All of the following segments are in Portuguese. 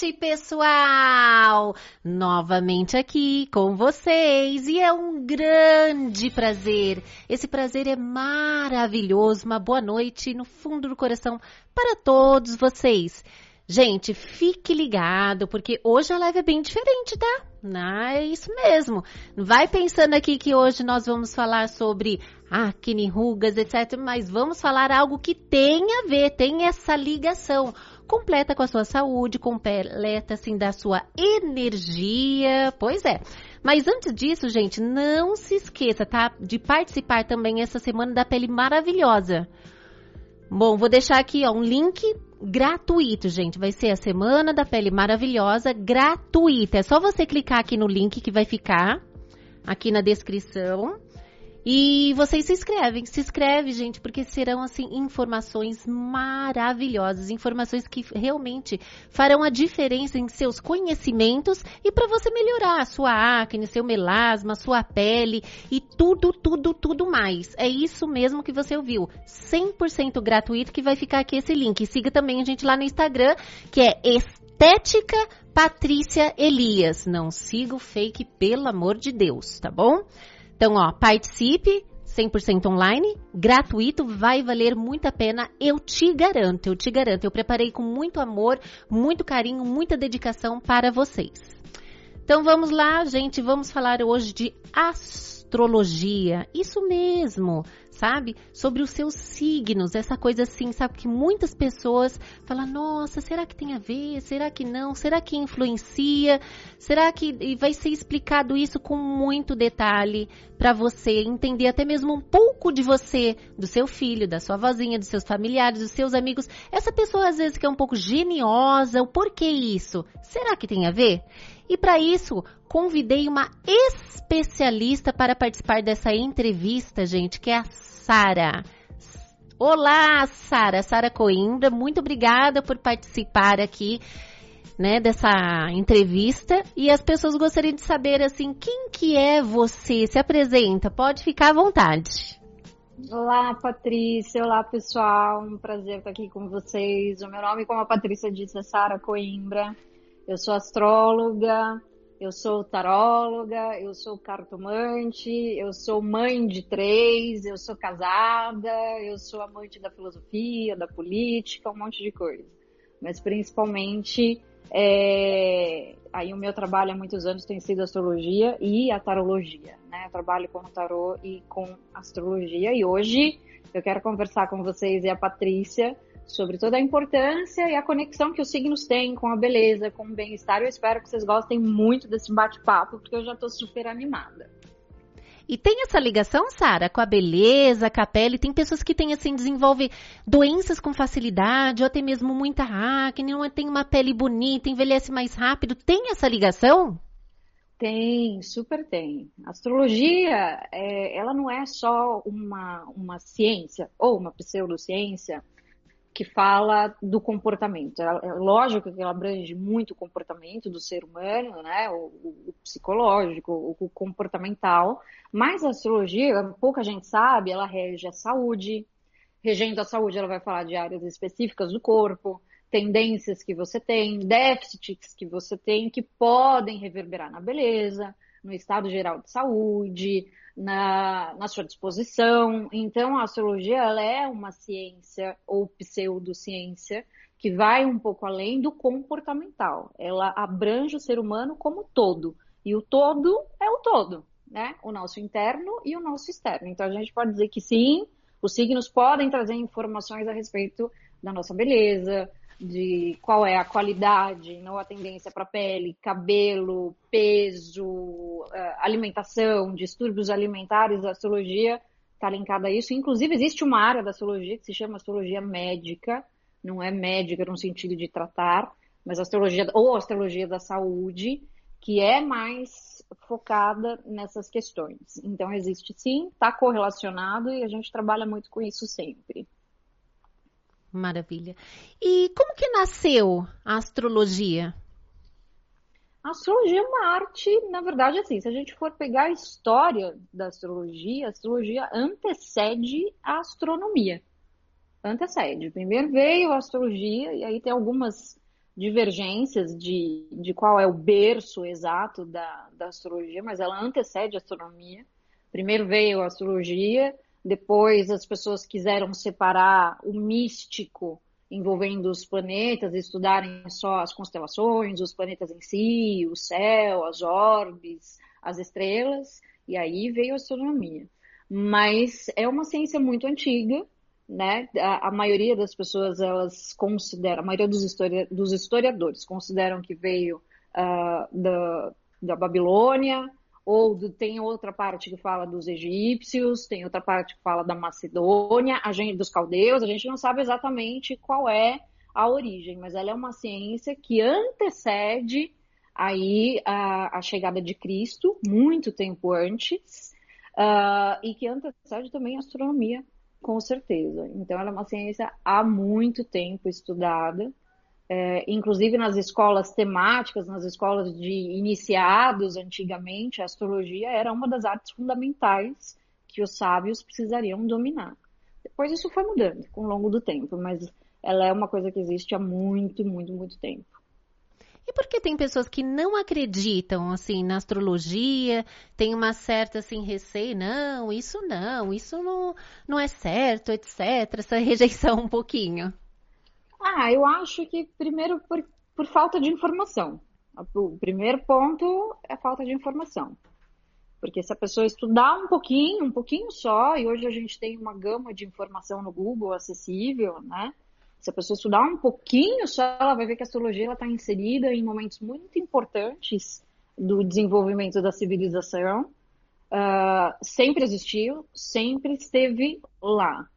noite, pessoal! Novamente aqui com vocês e é um grande prazer. Esse prazer é maravilhoso. Uma boa noite no fundo do coração para todos vocês. Gente, fique ligado, porque hoje a live é bem diferente, tá? Ah, é isso mesmo. Vai pensando aqui que hoje nós vamos falar sobre acne, rugas, etc. Mas vamos falar algo que tem a ver, tem essa ligação completa com a sua saúde, completa assim da sua energia. Pois é. Mas antes disso, gente, não se esqueça, tá? De participar também essa semana da pele maravilhosa. Bom, vou deixar aqui ó, um link gratuito, gente. Vai ser a Semana da Pele Maravilhosa gratuita. É só você clicar aqui no link que vai ficar aqui na descrição. E vocês se inscrevem, se inscreve, gente, porque serão assim informações maravilhosas, informações que realmente farão a diferença em seus conhecimentos e para você melhorar a sua acne, seu melasma, sua pele e tudo, tudo, tudo mais. É isso mesmo que você ouviu. 100% gratuito que vai ficar aqui esse link. siga também a gente lá no Instagram, que é Estética Patrícia Elias. Não siga o fake, pelo amor de Deus, tá bom? Então, ó, participe, 100% online, gratuito, vai valer muito a pena, eu te garanto, eu te garanto. Eu preparei com muito amor, muito carinho, muita dedicação para vocês. Então vamos lá, gente, vamos falar hoje de astrologia. Isso mesmo sabe? Sobre os seus signos, essa coisa assim, sabe? Que muitas pessoas falam, nossa, será que tem a ver? Será que não? Será que influencia? Será que vai ser explicado isso com muito detalhe para você entender até mesmo um pouco de você, do seu filho, da sua vozinha, dos seus familiares, dos seus amigos. Essa pessoa às vezes que é um pouco geniosa, o porquê isso? Será que tem a ver? E para isso, convidei uma especialista para participar dessa entrevista, gente, que é a Sara. Olá, Sara, Sara Coimbra, muito obrigada por participar aqui, né, dessa entrevista. E as pessoas gostariam de saber assim, quem que é você? Se apresenta, pode ficar à vontade. Olá, Patrícia. Olá, pessoal. Um prazer estar aqui com vocês. O meu nome, como a Patrícia disse, é Sara Coimbra. Eu sou astróloga, eu sou taróloga, eu sou cartomante, eu sou mãe de três, eu sou casada, eu sou amante da filosofia, da política, um monte de coisa. Mas principalmente, é... aí o meu trabalho há muitos anos tem sido astrologia e a tarologia, né? Eu trabalho com tarô e com astrologia e hoje eu quero conversar com vocês e a Patrícia sobre toda a importância e a conexão que os signos têm com a beleza, com o bem-estar. Eu espero que vocês gostem muito desse bate-papo, porque eu já estou super animada. E tem essa ligação, Sara, com a beleza, com a pele? Tem pessoas que têm, assim, desenvolvem doenças com facilidade, ou até mesmo muita acne, não tem uma pele bonita, envelhece mais rápido. Tem essa ligação? Tem, super tem. A astrologia, é, ela não é só uma, uma ciência ou uma pseudociência que fala do comportamento. É lógico que ela abrange muito o comportamento do ser humano, né? O, o, psicológico, o, o, comportamental, mas a astrologia, pouca gente sabe, ela rege a saúde. Regendo a saúde, ela vai falar de áreas específicas do corpo, tendências que você tem, déficits que você tem que podem reverberar na beleza, no estado geral de saúde, na, na sua disposição. Então, a astrologia ela é uma ciência ou pseudociência que vai um pouco além do comportamental. Ela abrange o ser humano como todo. E o todo é o todo, né? O nosso interno e o nosso externo. Então, a gente pode dizer que sim, os signos podem trazer informações a respeito da nossa beleza, de qual é a qualidade, não a tendência para pele, cabelo, peso, eh, alimentação, distúrbios alimentares, a astrologia está linkada a isso. Inclusive, existe uma área da astrologia que se chama astrologia médica, não é médica no sentido de tratar, mas astrologia ou astrologia da saúde, que é mais focada nessas questões. Então, existe sim, está correlacionado e a gente trabalha muito com isso sempre. Maravilha. E como que nasceu a astrologia? A astrologia é uma arte, na verdade, assim, se a gente for pegar a história da astrologia, a astrologia antecede a astronomia. Antecede. Primeiro veio a astrologia, e aí tem algumas divergências de, de qual é o berço exato da, da astrologia, mas ela antecede a astronomia. Primeiro veio a astrologia, depois as pessoas quiseram separar o místico envolvendo os planetas, estudarem só as constelações, os planetas em si, o céu, as orbes, as estrelas, e aí veio a astronomia. Mas é uma ciência muito antiga, né? A, a maioria das pessoas elas consideram, a maioria dos, histori dos historiadores consideram que veio uh, da, da Babilônia, ou do, tem outra parte que fala dos egípcios, tem outra parte que fala da Macedônia, gente, dos caldeus, a gente não sabe exatamente qual é a origem, mas ela é uma ciência que antecede aí a, a chegada de Cristo, muito tempo antes, uh, e que antecede também a astronomia com certeza. Então, ela é uma ciência há muito tempo estudada, é, inclusive nas escolas temáticas, nas escolas de iniciados antigamente, a astrologia era uma das artes fundamentais que os sábios precisariam dominar. Depois isso foi mudando com o longo do tempo, mas ela é uma coisa que existe há muito, muito, muito tempo. E por que tem pessoas que não acreditam assim na astrologia, tem uma certa assim receio, não, isso não, isso não, não é certo, etc. Essa rejeição um pouquinho. Ah, eu acho que primeiro por, por falta de informação. O primeiro ponto é a falta de informação. Porque se a pessoa estudar um pouquinho, um pouquinho só, e hoje a gente tem uma gama de informação no Google acessível, né? Se a pessoa estudar um pouquinho só, ela vai ver que a astrologia está inserida em momentos muito importantes do desenvolvimento da civilização. Uh, sempre existiu, sempre esteve lá.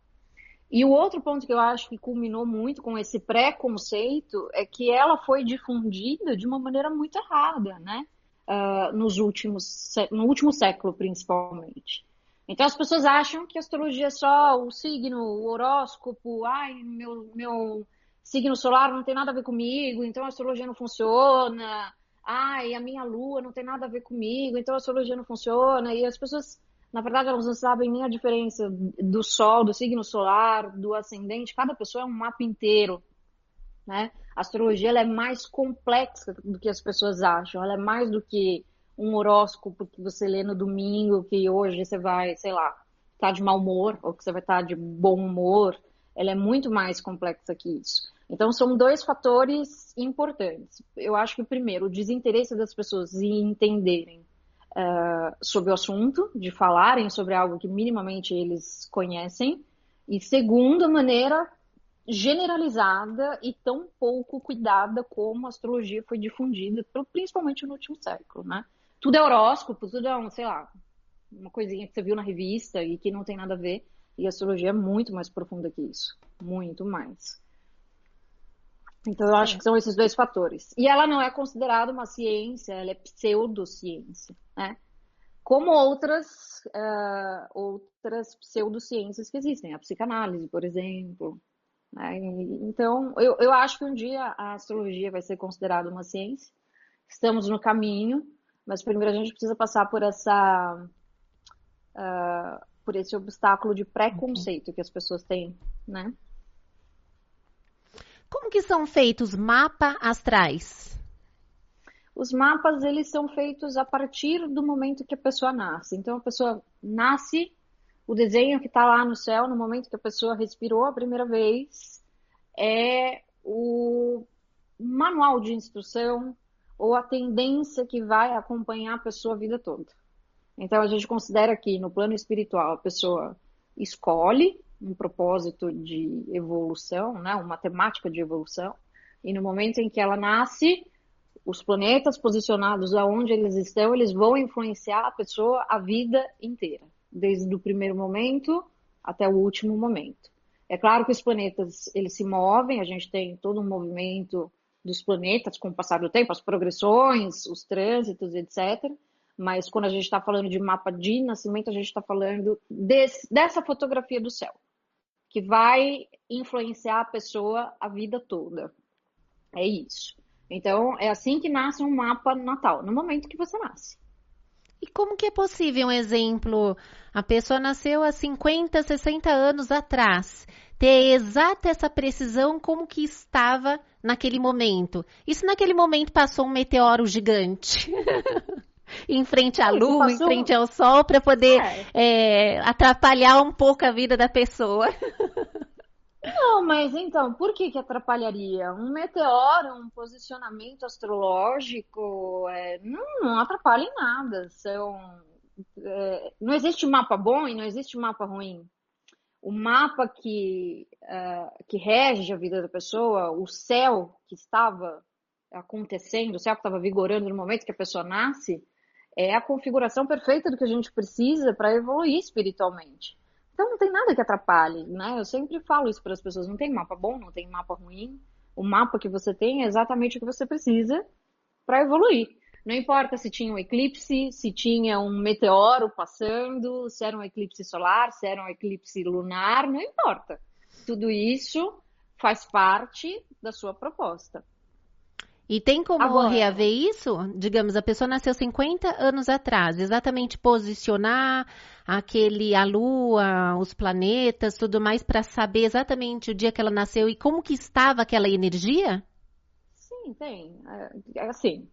E o outro ponto que eu acho que culminou muito com esse preconceito é que ela foi difundida de uma maneira muito errada, né? Uh, nos últimos, no último século, principalmente. Então as pessoas acham que a astrologia é só o signo, o horóscopo, ai, meu, meu signo solar não tem nada a ver comigo, então a astrologia não funciona, ai, a minha lua não tem nada a ver comigo, então a astrologia não funciona, e as pessoas, na verdade, elas não sabem nem a diferença do sol, do signo solar, do ascendente, cada pessoa é um mapa inteiro, né? A astrologia é mais complexa do que as pessoas acham, ela é mais do que um horóscopo que você lê no domingo, que hoje você vai, sei lá, estar tá de mau humor, ou que você vai estar tá de bom humor, ela é muito mais complexa que isso. Então, são dois fatores importantes. Eu acho que, primeiro, o desinteresse das pessoas em entenderem uh, sobre o assunto, de falarem sobre algo que minimamente eles conhecem. E, segundo, a maneira generalizada e tão pouco cuidada como a astrologia foi difundida, principalmente no último século, né? tudo é horóscopo, tudo é um, sei lá, uma coisinha que você viu na revista e que não tem nada a ver. E a astrologia é muito mais profunda que isso. Muito mais. Então eu acho que são esses dois fatores. E ela não é considerada uma ciência, ela é pseudociência, né? Como outras, uh, outras pseudociências que existem, a psicanálise, por exemplo. Né? Então, eu, eu acho que um dia a astrologia vai ser considerada uma ciência. Estamos no caminho, mas primeiro a gente precisa passar por essa uh, por esse obstáculo de preconceito okay. que as pessoas têm, né? Como que são feitos mapas astrais? Os mapas eles são feitos a partir do momento que a pessoa nasce. Então a pessoa nasce, o desenho que está lá no céu no momento que a pessoa respirou a primeira vez é o manual de instrução ou a tendência que vai acompanhar a pessoa a vida toda. Então a gente considera que no plano espiritual a pessoa escolhe um propósito de evolução, né, uma temática de evolução, e no momento em que ela nasce, os planetas posicionados aonde eles estão, eles vão influenciar a pessoa a vida inteira, desde o primeiro momento até o último momento. É claro que os planetas eles se movem, a gente tem todo um movimento dos planetas com o passar do tempo, as progressões, os trânsitos, etc. Mas quando a gente está falando de mapa de nascimento, a gente está falando desse, dessa fotografia do céu, que vai influenciar a pessoa a vida toda. É isso. Então, é assim que nasce um mapa natal, no momento que você nasce. E como que é possível um exemplo? A pessoa nasceu há 50, 60 anos atrás ter exata essa precisão como que estava naquele momento. E se naquele momento passou um meteoro gigante? em frente à lua, em frente ao sol, para poder é. É, atrapalhar um pouco a vida da pessoa. Não, mas então, por que que atrapalharia? Um meteoro, um posicionamento astrológico, é, não, não, atrapalha em nada. São, é, não existe mapa bom e não existe mapa ruim. O mapa que, uh, que rege a vida da pessoa, o céu que estava acontecendo, o céu que estava vigorando no momento que a pessoa nasce, é a configuração perfeita do que a gente precisa para evoluir espiritualmente. Então não tem nada que atrapalhe, né? Eu sempre falo isso para as pessoas, não tem mapa bom, não tem mapa ruim. O mapa que você tem é exatamente o que você precisa para evoluir. Não importa se tinha um eclipse, se tinha um meteoro passando, se era um eclipse solar, se era um eclipse lunar, não importa. Tudo isso faz parte da sua proposta. E tem como Agora, reaver isso? Digamos, a pessoa nasceu 50 anos atrás, exatamente posicionar aquele a lua, os planetas, tudo mais para saber exatamente o dia que ela nasceu e como que estava aquela energia? Sim, tem. É, é assim,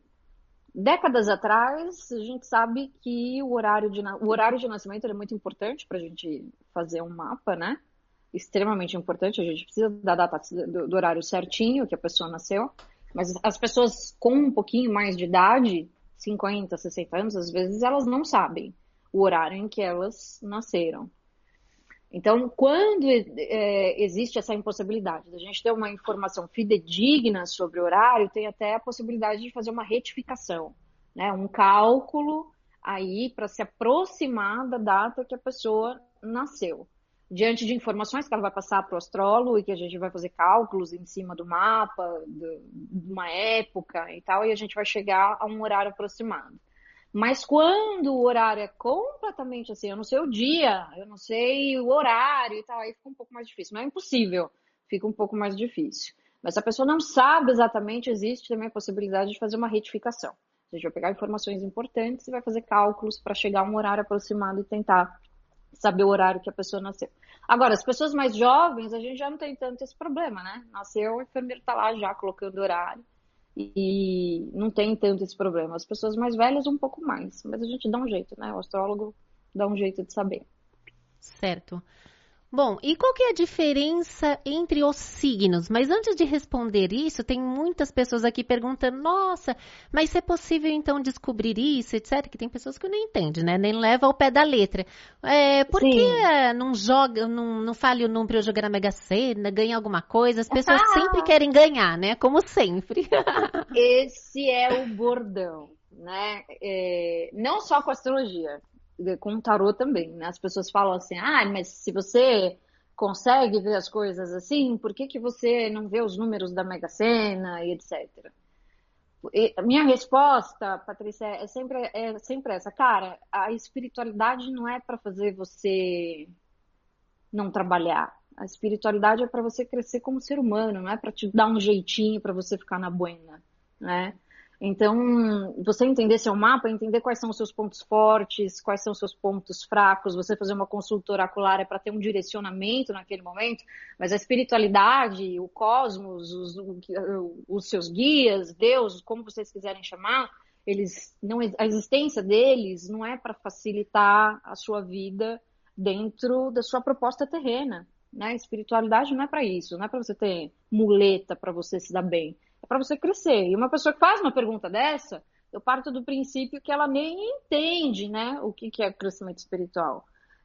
décadas atrás, a gente sabe que o horário de, o horário de nascimento é muito importante para a gente fazer um mapa, né? Extremamente importante. A gente precisa da data do, do horário certinho que a pessoa nasceu. Mas as pessoas com um pouquinho mais de idade, 50, 60 anos, às vezes elas não sabem o horário em que elas nasceram. Então, quando é, existe essa impossibilidade da gente ter uma informação fidedigna sobre o horário, tem até a possibilidade de fazer uma retificação, né? um cálculo aí para se aproximar da data que a pessoa nasceu diante de informações que ela vai passar para o astrólogo e que a gente vai fazer cálculos em cima do mapa, de uma época e tal, e a gente vai chegar a um horário aproximado. Mas quando o horário é completamente assim, eu não sei o dia, eu não sei o horário e tal, aí fica um pouco mais difícil. Não é impossível, fica um pouco mais difícil. Mas se a pessoa não sabe exatamente, existe também a possibilidade de fazer uma retificação. A gente vai pegar informações importantes e vai fazer cálculos para chegar a um horário aproximado e tentar saber o horário que a pessoa nasceu. Agora, as pessoas mais jovens, a gente já não tem tanto esse problema, né? Nasceu, o enfermeiro está lá já colocando horário e não tem tanto esse problema. As pessoas mais velhas, um pouco mais, mas a gente dá um jeito, né? O astrólogo dá um jeito de saber. Certo. Bom, e qual que é a diferença entre os signos? Mas antes de responder isso, tem muitas pessoas aqui perguntando: nossa, mas é possível então descobrir isso, etc? Que tem pessoas que não entendem, né? Nem leva ao pé da letra. É, por Sim. que não joga, não, não fale o número jogar na Mega Sena, ganha alguma coisa? As pessoas sempre querem ganhar, né? Como sempre. Esse é o bordão, né? É, não só com astrologia com o tarô também, né? As pessoas falam assim, ah, mas se você consegue ver as coisas assim, por que, que você não vê os números da Mega Sena e etc. E a minha resposta, Patrícia, é sempre, é sempre essa. Cara, a espiritualidade não é para fazer você não trabalhar. A espiritualidade é para você crescer como ser humano, não é para te dar um jeitinho para você ficar na buena, né? Então, você entender seu mapa, entender quais são os seus pontos fortes, quais são os seus pontos fracos, você fazer uma consulta oracular é para ter um direcionamento naquele momento, mas a espiritualidade, o cosmos, os, os seus guias, Deus, como vocês quiserem chamar, eles não a existência deles não é para facilitar a sua vida dentro da sua proposta terrena, né? Espiritualidade não é para isso, não é para você ter muleta para você se dar bem é para você crescer. E uma pessoa que faz uma pergunta dessa, eu parto do princípio que ela nem entende, né, o que, que é crescimento espiritual.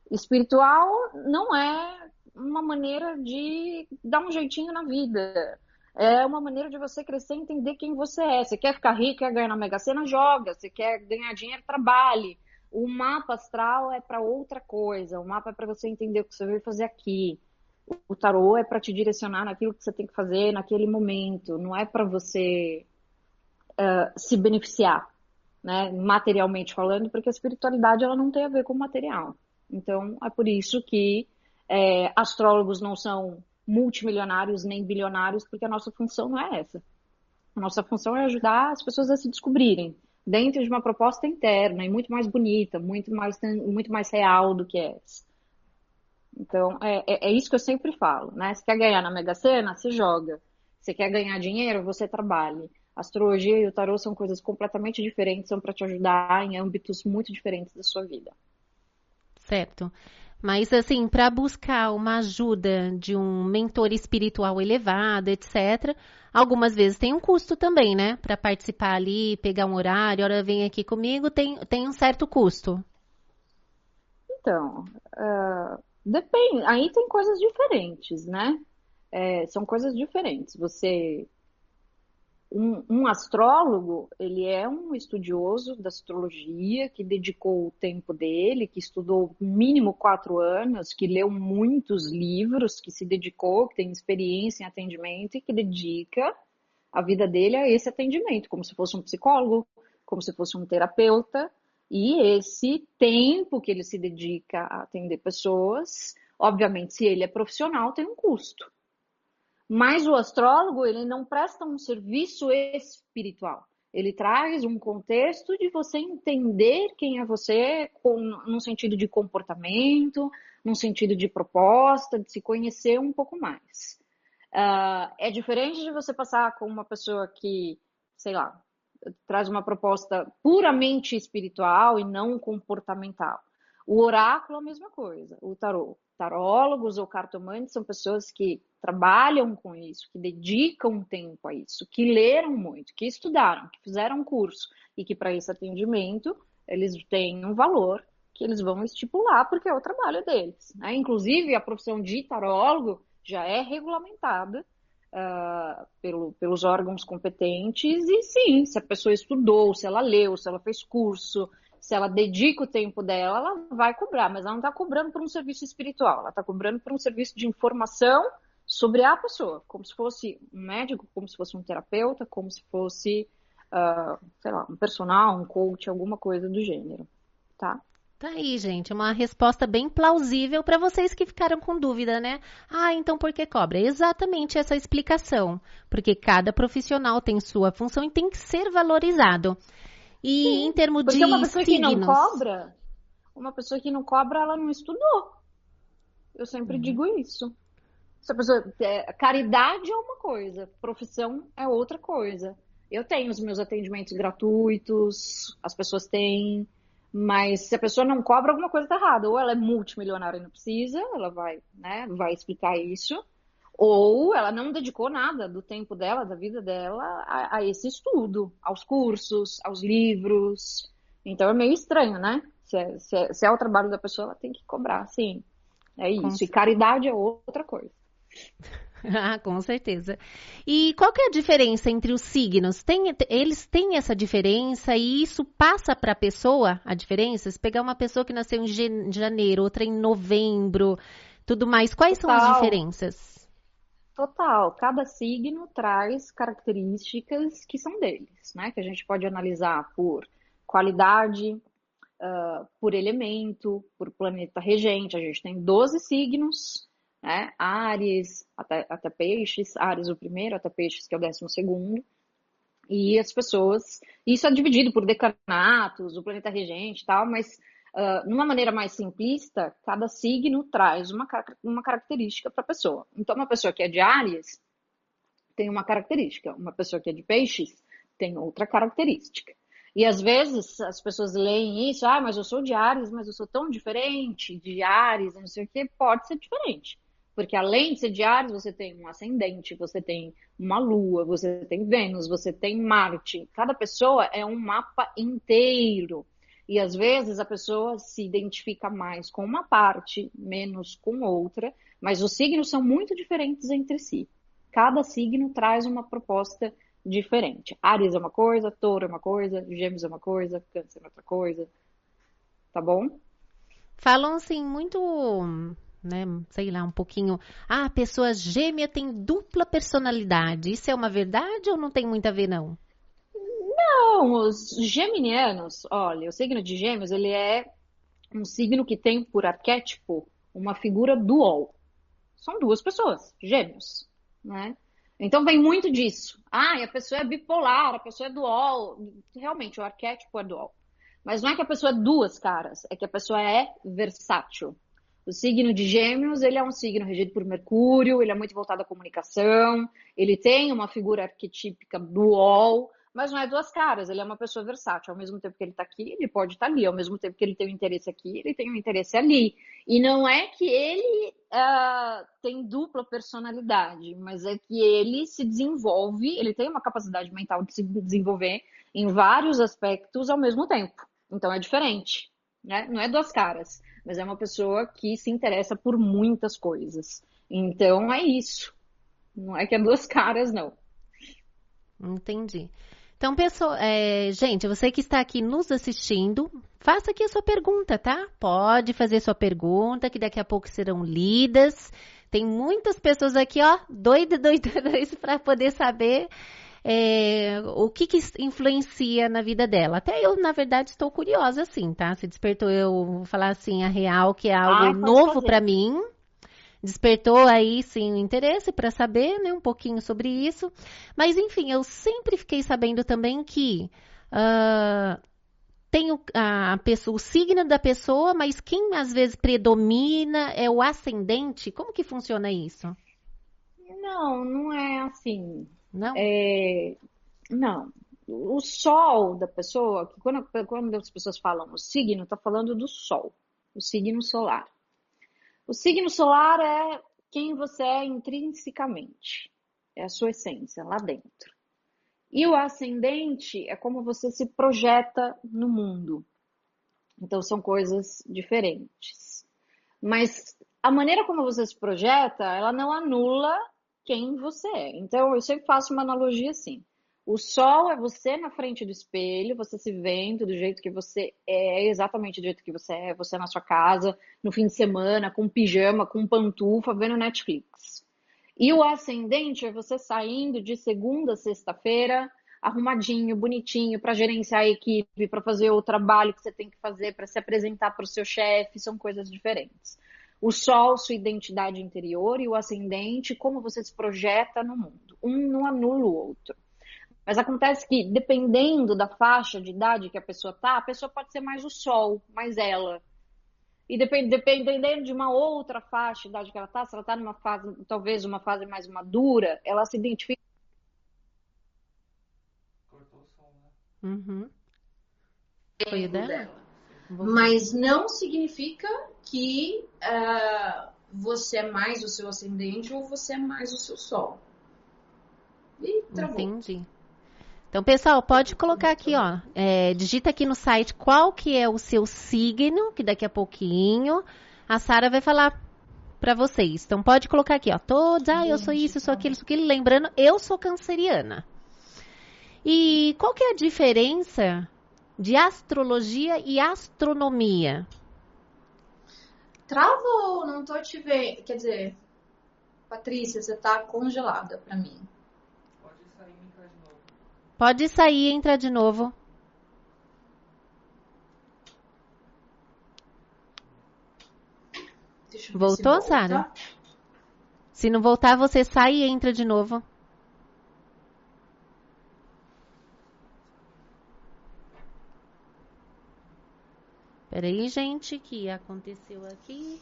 Espiritual não é uma maneira de dar um jeitinho na vida. É uma maneira de você crescer e entender quem você é. Você quer ficar rico, quer ganhar na Mega Sena, joga. Você quer ganhar dinheiro, trabalhe. O mapa astral é para outra coisa. O mapa é para você entender o que você veio fazer aqui. O tarô é para te direcionar naquilo que você tem que fazer naquele momento, não é para você uh, se beneficiar, né, materialmente falando, porque a espiritualidade ela não tem a ver com o material. Então, é por isso que é, astrólogos não são multimilionários nem bilionários, porque a nossa função não é essa. A nossa função é ajudar as pessoas a se descobrirem dentro de uma proposta interna e muito mais bonita, muito mais, muito mais real do que essa. Então, é, é, é, isso que eu sempre falo, né? Se quer ganhar na Mega Sena, se joga. Se quer ganhar dinheiro, você trabalhe. A astrologia e o tarô são coisas completamente diferentes, são para te ajudar em âmbitos muito diferentes da sua vida. Certo. Mas, assim, para buscar uma ajuda de um mentor espiritual elevado, etc., algumas vezes tem um custo também, né? Para participar ali, pegar um horário, hora vem aqui comigo, tem, tem um certo custo. Então, uh, depende. Aí tem coisas diferentes, né? É, são coisas diferentes. Você um, um, astrólogo, ele é um estudioso da astrologia, que dedicou o tempo dele, que estudou mínimo quatro anos, que leu muitos livros, que se dedicou, que tem experiência em atendimento e que dedica a vida dele a esse atendimento, como se fosse um psicólogo, como se fosse um terapeuta. E esse tempo que ele se dedica a atender pessoas, obviamente, se ele é profissional, tem um custo. Mas o astrólogo, ele não presta um serviço espiritual. Ele traz um contexto de você entender quem é você, com, sentido de comportamento, num sentido de proposta, de se conhecer um pouco mais. Uh, é diferente de você passar com uma pessoa que, sei lá, traz uma proposta puramente espiritual e não comportamental. O oráculo é a mesma coisa, o tarô. Tarólogos ou cartomantes são pessoas que trabalham com isso, que dedicam tempo a isso, que leram muito, que estudaram, que fizeram curso e que para esse atendimento eles têm um valor que eles vão estipular porque é o trabalho deles. Né? Inclusive, a profissão de tarólogo já é regulamentada uh, pelo, pelos órgãos competentes. E sim, se a pessoa estudou, se ela leu, se ela fez curso, se ela dedica o tempo dela, ela vai cobrar, mas ela não está cobrando por um serviço espiritual, ela está cobrando por um serviço de informação sobre a pessoa, como se fosse um médico, como se fosse um terapeuta, como se fosse, uh, sei lá, um personal, um coach, alguma coisa do gênero, tá? Tá aí, gente, uma resposta bem plausível para vocês que ficaram com dúvida, né? Ah, então por que cobra? Exatamente essa explicação, porque cada profissional tem sua função e tem que ser valorizado. E Sim, em termos de uma pessoa signos... que não cobra, uma pessoa que não cobra, ela não estudou. Eu sempre uhum. digo isso. Se a pessoa, é, caridade é uma coisa, profissão é outra coisa. Eu tenho os meus atendimentos gratuitos, as pessoas têm, mas se a pessoa não cobra, alguma coisa está errada. Ou ela é multimilionária e não precisa, ela vai, né, vai explicar isso, ou ela não dedicou nada do tempo dela, da vida dela, a, a esse estudo, aos cursos, aos livros. Então é meio estranho, né? Se é, se é, se é o trabalho da pessoa, ela tem que cobrar, sim. É isso. E caridade é outra coisa. Ah, com certeza. E qual que é a diferença entre os signos? Tem, eles têm essa diferença e isso passa para a pessoa a diferença? Se pegar uma pessoa que nasceu em janeiro, outra em novembro, tudo mais, quais Total. são as diferenças? Total. Cada signo traz características que são deles, né? Que a gente pode analisar por qualidade, uh, por elemento, por planeta regente. A gente tem 12 signos né? Ares, até, até Peixes, Ares o primeiro, até Peixes que é o décimo segundo. E as pessoas, isso é dividido por decanatos, o planeta regente e tal, mas uh, numa maneira mais simplista, cada signo traz uma, uma característica para a pessoa. Então, uma pessoa que é de Ares tem uma característica, uma pessoa que é de Peixes tem outra característica. E às vezes as pessoas leem isso, ah, mas eu sou de Ares, mas eu sou tão diferente de Ares, não sei o que, pode ser diferente. Porque além de ser de Ares, você tem um ascendente, você tem uma lua, você tem Vênus, você tem Marte. Cada pessoa é um mapa inteiro. E às vezes a pessoa se identifica mais com uma parte, menos com outra, mas os signos são muito diferentes entre si. Cada signo traz uma proposta diferente. Ares é uma coisa, Touro é uma coisa, Gêmeos é uma coisa, Câncer é outra coisa. Tá bom? Falam assim muito né, sei lá, um pouquinho, ah, a pessoa gêmea tem dupla personalidade. Isso é uma verdade ou não tem muito a ver, não? Não, os geminianos, olha, o signo de gêmeos, ele é um signo que tem por arquétipo uma figura dual. São duas pessoas, gêmeos, né? Então vem muito disso. Ah, a pessoa é bipolar, a pessoa é dual. Realmente, o arquétipo é dual. Mas não é que a pessoa é duas caras, é que a pessoa é versátil. O signo de Gêmeos, ele é um signo regido por Mercúrio, ele é muito voltado à comunicação, ele tem uma figura arquetípica dual, mas não é duas caras, ele é uma pessoa versátil. Ao mesmo tempo que ele está aqui, ele pode estar tá ali. Ao mesmo tempo que ele tem um interesse aqui, ele tem um interesse ali. E não é que ele uh, tem dupla personalidade, mas é que ele se desenvolve, ele tem uma capacidade mental de se desenvolver em vários aspectos ao mesmo tempo. Então é diferente, né? Não é duas caras mas é uma pessoa que se interessa por muitas coisas. Então é isso. Não é que é duas caras, não. Entendi. Então, pessoal, é, gente, você que está aqui nos assistindo, faça aqui a sua pergunta, tá? Pode fazer sua pergunta, que daqui a pouco serão lidas. Tem muitas pessoas aqui, ó, doidas, doidas, doidas, para poder saber é, o que, que influencia na vida dela. Até eu, na verdade, estou curiosa, assim, tá? Se despertou, eu falar assim, a real, que é algo ah, novo para mim. Despertou aí, sim, o interesse para saber, né, um pouquinho sobre isso. Mas, enfim, eu sempre fiquei sabendo também que uh, tem o, a pessoa, o signo da pessoa, mas quem às vezes predomina é o ascendente. Como que funciona isso? Não, não é assim. Não? É, não. O sol da pessoa, quando, quando as pessoas falam o signo, está falando do sol, o signo solar. O signo solar é quem você é intrinsecamente, é a sua essência lá dentro. E o ascendente é como você se projeta no mundo. Então são coisas diferentes. Mas a maneira como você se projeta, ela não anula quem você é. Então, eu sempre faço uma analogia assim. O sol é você na frente do espelho, você se vendo do jeito que você é, exatamente do jeito que você é, você na sua casa, no fim de semana, com pijama, com pantufa, vendo Netflix. E o ascendente é você saindo de segunda a sexta-feira, arrumadinho, bonitinho, para gerenciar a equipe, para fazer o trabalho que você tem que fazer, para se apresentar para o seu chefe, são coisas diferentes o sol, sua identidade interior, e o ascendente, como você se projeta no mundo. Um não anula o outro. Mas acontece que, dependendo da faixa de idade que a pessoa tá, a pessoa pode ser mais o sol, mais ela. E dependendo de uma outra faixa de idade que ela tá, se ela tá numa fase, talvez uma fase mais madura, ela se identifica. Cortou o som, né? Uhum. Foi dela? dela. Mas não significa que uh, você é mais o seu ascendente ou você é mais o seu sol. E travou. Entendi. Então, pessoal, pode colocar aqui, ó. É, digita aqui no site qual que é o seu signo, que daqui a pouquinho a Sara vai falar para vocês. Então, pode colocar aqui, ó. Todos, ah, eu sou isso, eu sou aquilo, isso aquilo. Lembrando, eu sou canceriana. E qual que é a diferença de astrologia e astronomia. Travou, não tô te vendo. Quer dizer, Patrícia, você tá congelada para mim. Pode sair e entrar de novo. Pode sair e entrar de novo. Voltou, Sara? Se não voltar, você sai e entra de novo. Peraí, gente, que aconteceu aqui.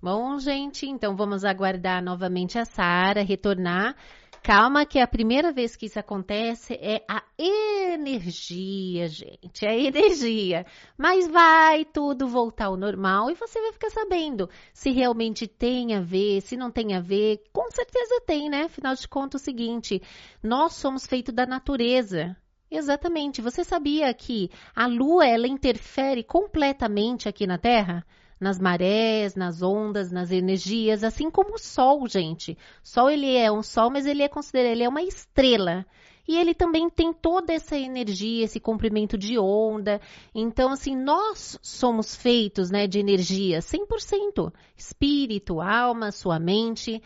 Bom, gente, então vamos aguardar novamente a Sara retornar. Calma, que a primeira vez que isso acontece é a energia, gente. É a energia. Mas vai tudo voltar ao normal e você vai ficar sabendo se realmente tem a ver, se não tem a ver. Com certeza tem, né? Afinal de contas, é o seguinte: nós somos feitos da natureza. Exatamente. Você sabia que a Lua ela interfere completamente aqui na Terra? Nas marés, nas ondas, nas energias, assim como o Sol, gente. Sol ele é um Sol, mas ele é considerado ele é uma estrela. E ele também tem toda essa energia, esse comprimento de onda. Então, assim, nós somos feitos, né, de energia 100%. Espírito, alma, sua mente.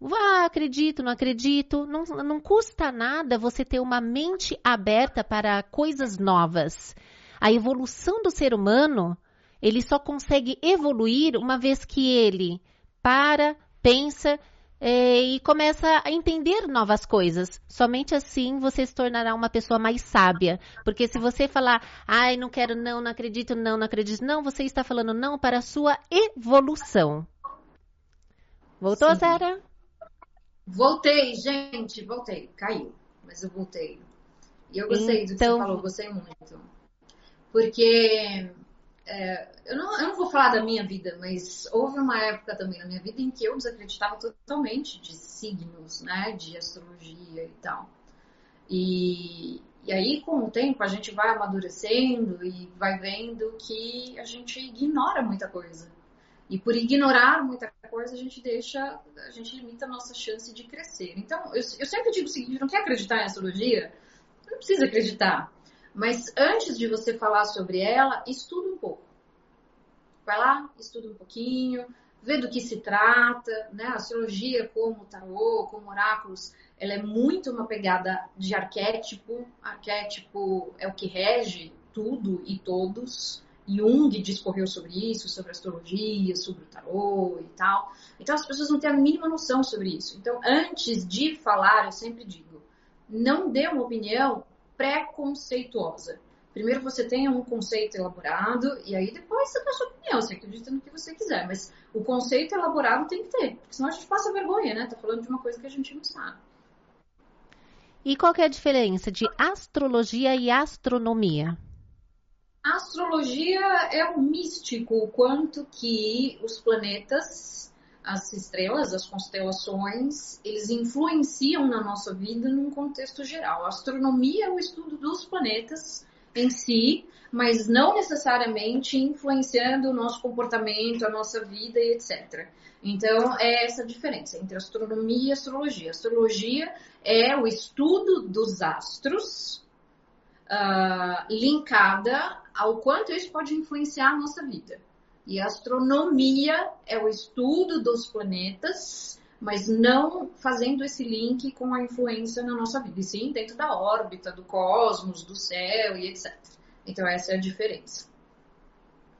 Vá, acredito, não acredito. Não, não custa nada você ter uma mente aberta para coisas novas. A evolução do ser humano, ele só consegue evoluir uma vez que ele para, pensa, é, e começa a entender novas coisas. Somente assim você se tornará uma pessoa mais sábia. Porque se você falar, ai, não quero, não, não acredito, não, não acredito, não, você está falando não para a sua evolução. Voltou, Sara? Voltei, gente, voltei. Caiu, mas eu voltei. E eu gostei então... do que você então falou, gostei muito. Porque é, eu, não, eu não vou falar da minha vida, mas houve uma época também na minha vida em que eu desacreditava totalmente de signos, né? De astrologia e tal. E, e aí, com o tempo, a gente vai amadurecendo e vai vendo que a gente ignora muita coisa. E por ignorar muita coisa, a gente deixa, a gente limita a nossa chance de crescer. Então, eu, eu sempre digo o seguinte: não quer acreditar em astrologia? Não precisa acreditar. Mas antes de você falar sobre ela, estuda um pouco. Vai lá, estuda um pouquinho, vê do que se trata, né? A astrologia como tarô, como oráculos, ela é muito uma pegada de arquétipo. Arquétipo é o que rege tudo e todos. Jung discorreu sobre isso, sobre astrologia, sobre o tarô e tal. Então as pessoas não têm a mínima noção sobre isso. Então, antes de falar, eu sempre digo, não dê uma opinião preconceituosa. Primeiro você tenha um conceito elaborado e aí depois você dá sua opinião, você acredita no que você quiser, mas o conceito elaborado tem que ter, porque senão a gente passa vergonha, né? Tá falando de uma coisa que a gente não sabe. E qual é a diferença de astrologia e astronomia? A astrologia é o místico, quanto que os planetas as estrelas, as constelações, eles influenciam na nossa vida num contexto geral. A astronomia é o estudo dos planetas em si, mas não necessariamente influenciando o nosso comportamento, a nossa vida e etc. Então, é essa a diferença entre astronomia e astrologia. astrologia é o estudo dos astros uh, linkada ao quanto isso pode influenciar a nossa vida. E a astronomia é o estudo dos planetas, mas não fazendo esse link com a influência na nossa vida, e sim dentro da órbita, do cosmos, do céu e etc. Então essa é a diferença.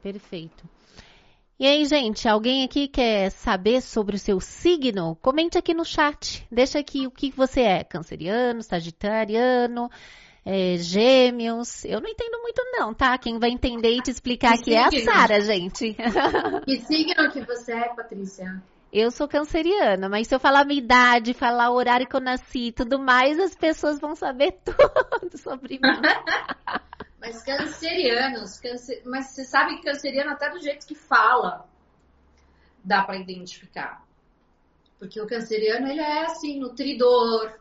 Perfeito. E aí, gente, alguém aqui quer saber sobre o seu signo? Comente aqui no chat. Deixa aqui o que você é: canceriano, sagitariano, é, gêmeos. Eu não entendo muito não, tá? Quem vai entender e te explicar que aqui é a Sara, gente. Que signo que você é, Patrícia? Eu sou canceriana, mas se eu falar minha idade, falar o horário que eu nasci e tudo mais, as pessoas vão saber tudo sobre mim. mas cancerianos, cancer... mas você sabe que canceriano até do jeito que fala dá para identificar. Porque o canceriano, ele é assim, nutridor,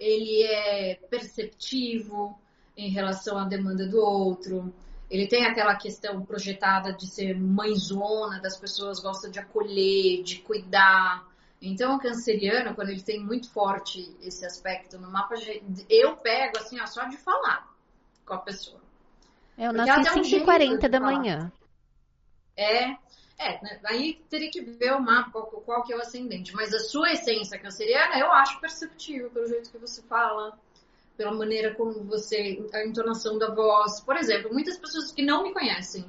ele é perceptivo em relação à demanda do outro, ele tem aquela questão projetada de ser mãezona, das pessoas gostam de acolher, de cuidar. Então, o canceriano, quando ele tem muito forte esse aspecto no mapa, eu pego assim, ó, só de falar com a pessoa. Eu Porque nasci às 5h40 da manhã. É, é, né? aí teria que ver o mapa, qual, qual, que é o ascendente. Mas a sua essência canceriana, eu acho perceptível pelo jeito que você fala, pela maneira como você, a entonação da voz. Por exemplo, muitas pessoas que não me conhecem,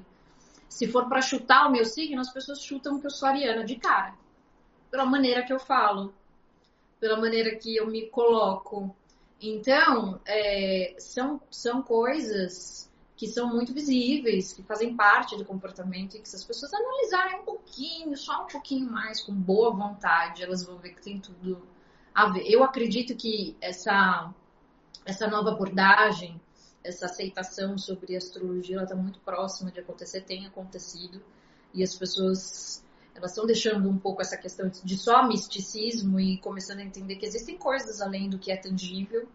se for para chutar o meu signo, as pessoas chutam que eu sou ariana de cara. Pela maneira que eu falo, pela maneira que eu me coloco. Então, é, são, são coisas que são muito visíveis, que fazem parte do comportamento e que se as pessoas analisarem um pouquinho, só um pouquinho mais, com boa vontade, elas vão ver que tem tudo a ver. Eu acredito que essa, essa nova abordagem, essa aceitação sobre astrologia, ela está muito próxima de acontecer, tem acontecido, e as pessoas elas estão deixando um pouco essa questão de só misticismo e começando a entender que existem coisas além do que é tangível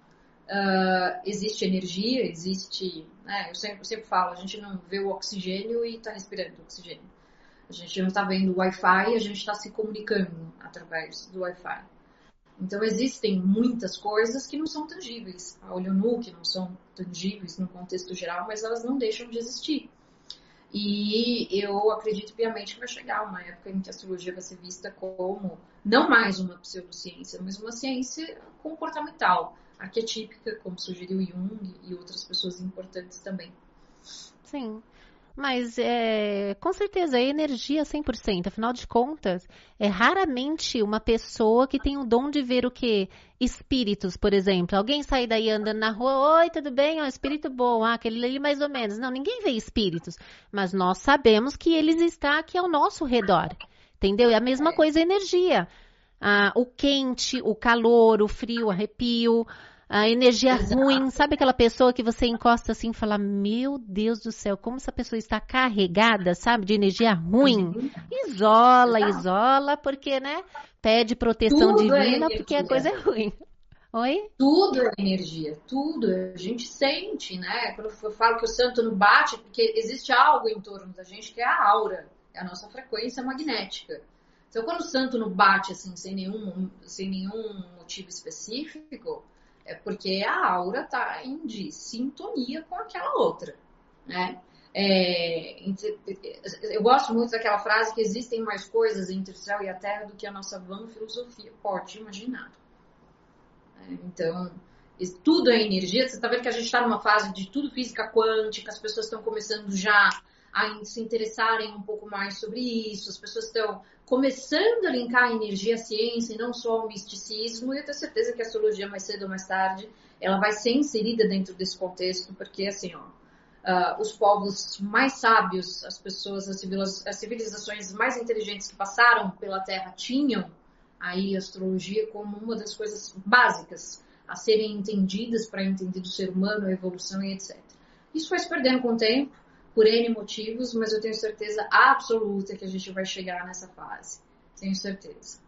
Uh, existe energia, existe. Né, eu, sempre, eu sempre falo, a gente não vê o oxigênio e está respirando oxigênio. A gente não está vendo o Wi-Fi, a gente está se comunicando através do Wi-Fi. Então existem muitas coisas que não são tangíveis, a olho nu, que não são tangíveis no contexto geral, mas elas não deixam de existir. E eu acredito piamente que vai chegar uma época em que a astrologia vai ser vista como não mais uma pseudociência, mas uma ciência comportamental arquetípica, como sugeriu Jung e outras pessoas importantes também. Sim. Mas é, com certeza é energia 100%. Afinal de contas, é raramente uma pessoa que tem o dom de ver o que? Espíritos, por exemplo. Alguém sai daí andando na rua, oi, tudo bem? Ó, espírito bom, ah, aquele ali mais ou menos. Não, ninguém vê espíritos. Mas nós sabemos que eles estão aqui ao nosso redor. Entendeu? É a mesma coisa a energia. Ah, o quente, o calor, o frio, o arrepio a energia Exato. ruim, sabe aquela pessoa que você encosta assim e fala, meu Deus do céu, como essa pessoa está carregada, sabe, de energia ruim. Isola, Exato. isola, porque, né, pede proteção tudo é divina é porque a coisa é ruim. Oi? Tudo é energia, tudo. A gente sente, né? Quando eu falo que o santo não bate, porque existe algo em torno da gente que é a aura, é a nossa frequência magnética. Então, quando o santo não bate assim, sem nenhum, sem nenhum motivo específico, é porque a aura está em de sintonia com aquela outra, né? É, eu gosto muito daquela frase que existem mais coisas entre o céu e a terra do que a nossa vã filosofia pode imaginar. É, então, tudo é energia. Você está vendo que a gente está numa fase de tudo física quântica, as pessoas estão começando já a se interessarem um pouco mais sobre isso, as pessoas estão começando a linkar a energia à ciência e não só ao misticismo, e eu tenho certeza que a astrologia, mais cedo ou mais tarde, ela vai ser inserida dentro desse contexto, porque, assim, ó, uh, os povos mais sábios, as pessoas, as civilizações mais inteligentes que passaram pela Terra tinham aí a astrologia como uma das coisas básicas a serem entendidas para entender o ser humano, a evolução e etc. Isso vai se perdendo com o tempo, por N motivos, mas eu tenho certeza absoluta que a gente vai chegar nessa fase. Tenho certeza.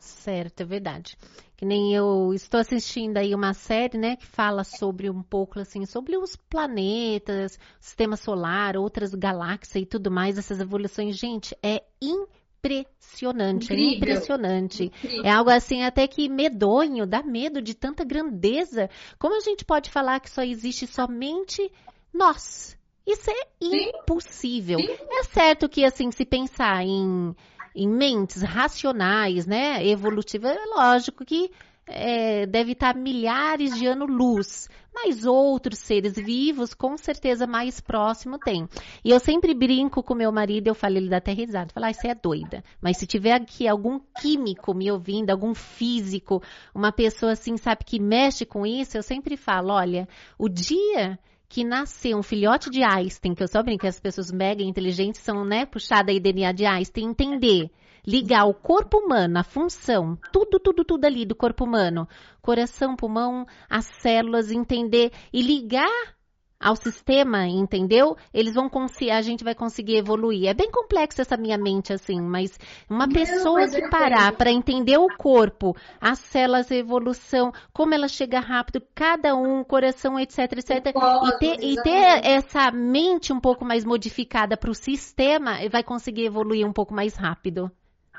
Certo, é verdade. Que nem eu estou assistindo aí uma série, né, que fala sobre um pouco assim, sobre os planetas, sistema solar, outras galáxias e tudo mais, essas evoluções. Gente, é impressionante, é Incrível. é impressionante. Incrível. É algo assim até que medonho, dá medo de tanta grandeza. Como a gente pode falar que só existe somente nós. Isso é Sim. impossível. Sim. É certo que, assim, se pensar em, em mentes racionais, né, evolutivas, é lógico que é, deve estar milhares de anos-luz, mas outros seres vivos, com certeza, mais próximo tem. E eu sempre brinco com meu marido, eu falo, ele dá até risada, fala, ah, você é doida. Mas se tiver aqui algum químico me ouvindo, algum físico, uma pessoa assim, sabe, que mexe com isso, eu sempre falo, olha, o dia que nasceu um filhote de Einstein, que eu só brinco que as pessoas mega inteligentes são, né, puxada aí DNA de Einstein, entender, ligar o corpo humano, a função, tudo, tudo, tudo ali do corpo humano, coração, pulmão, as células, entender e ligar ao sistema, entendeu? Eles vão conseguir, a gente vai conseguir evoluir. É bem complexo essa minha mente assim, mas uma Não, pessoa mas que parar para entender o corpo, as células, a evolução, como ela chega rápido, cada um, coração, etc, etc, e ter, e ter essa mente um pouco mais modificada para o sistema, vai conseguir evoluir um pouco mais rápido.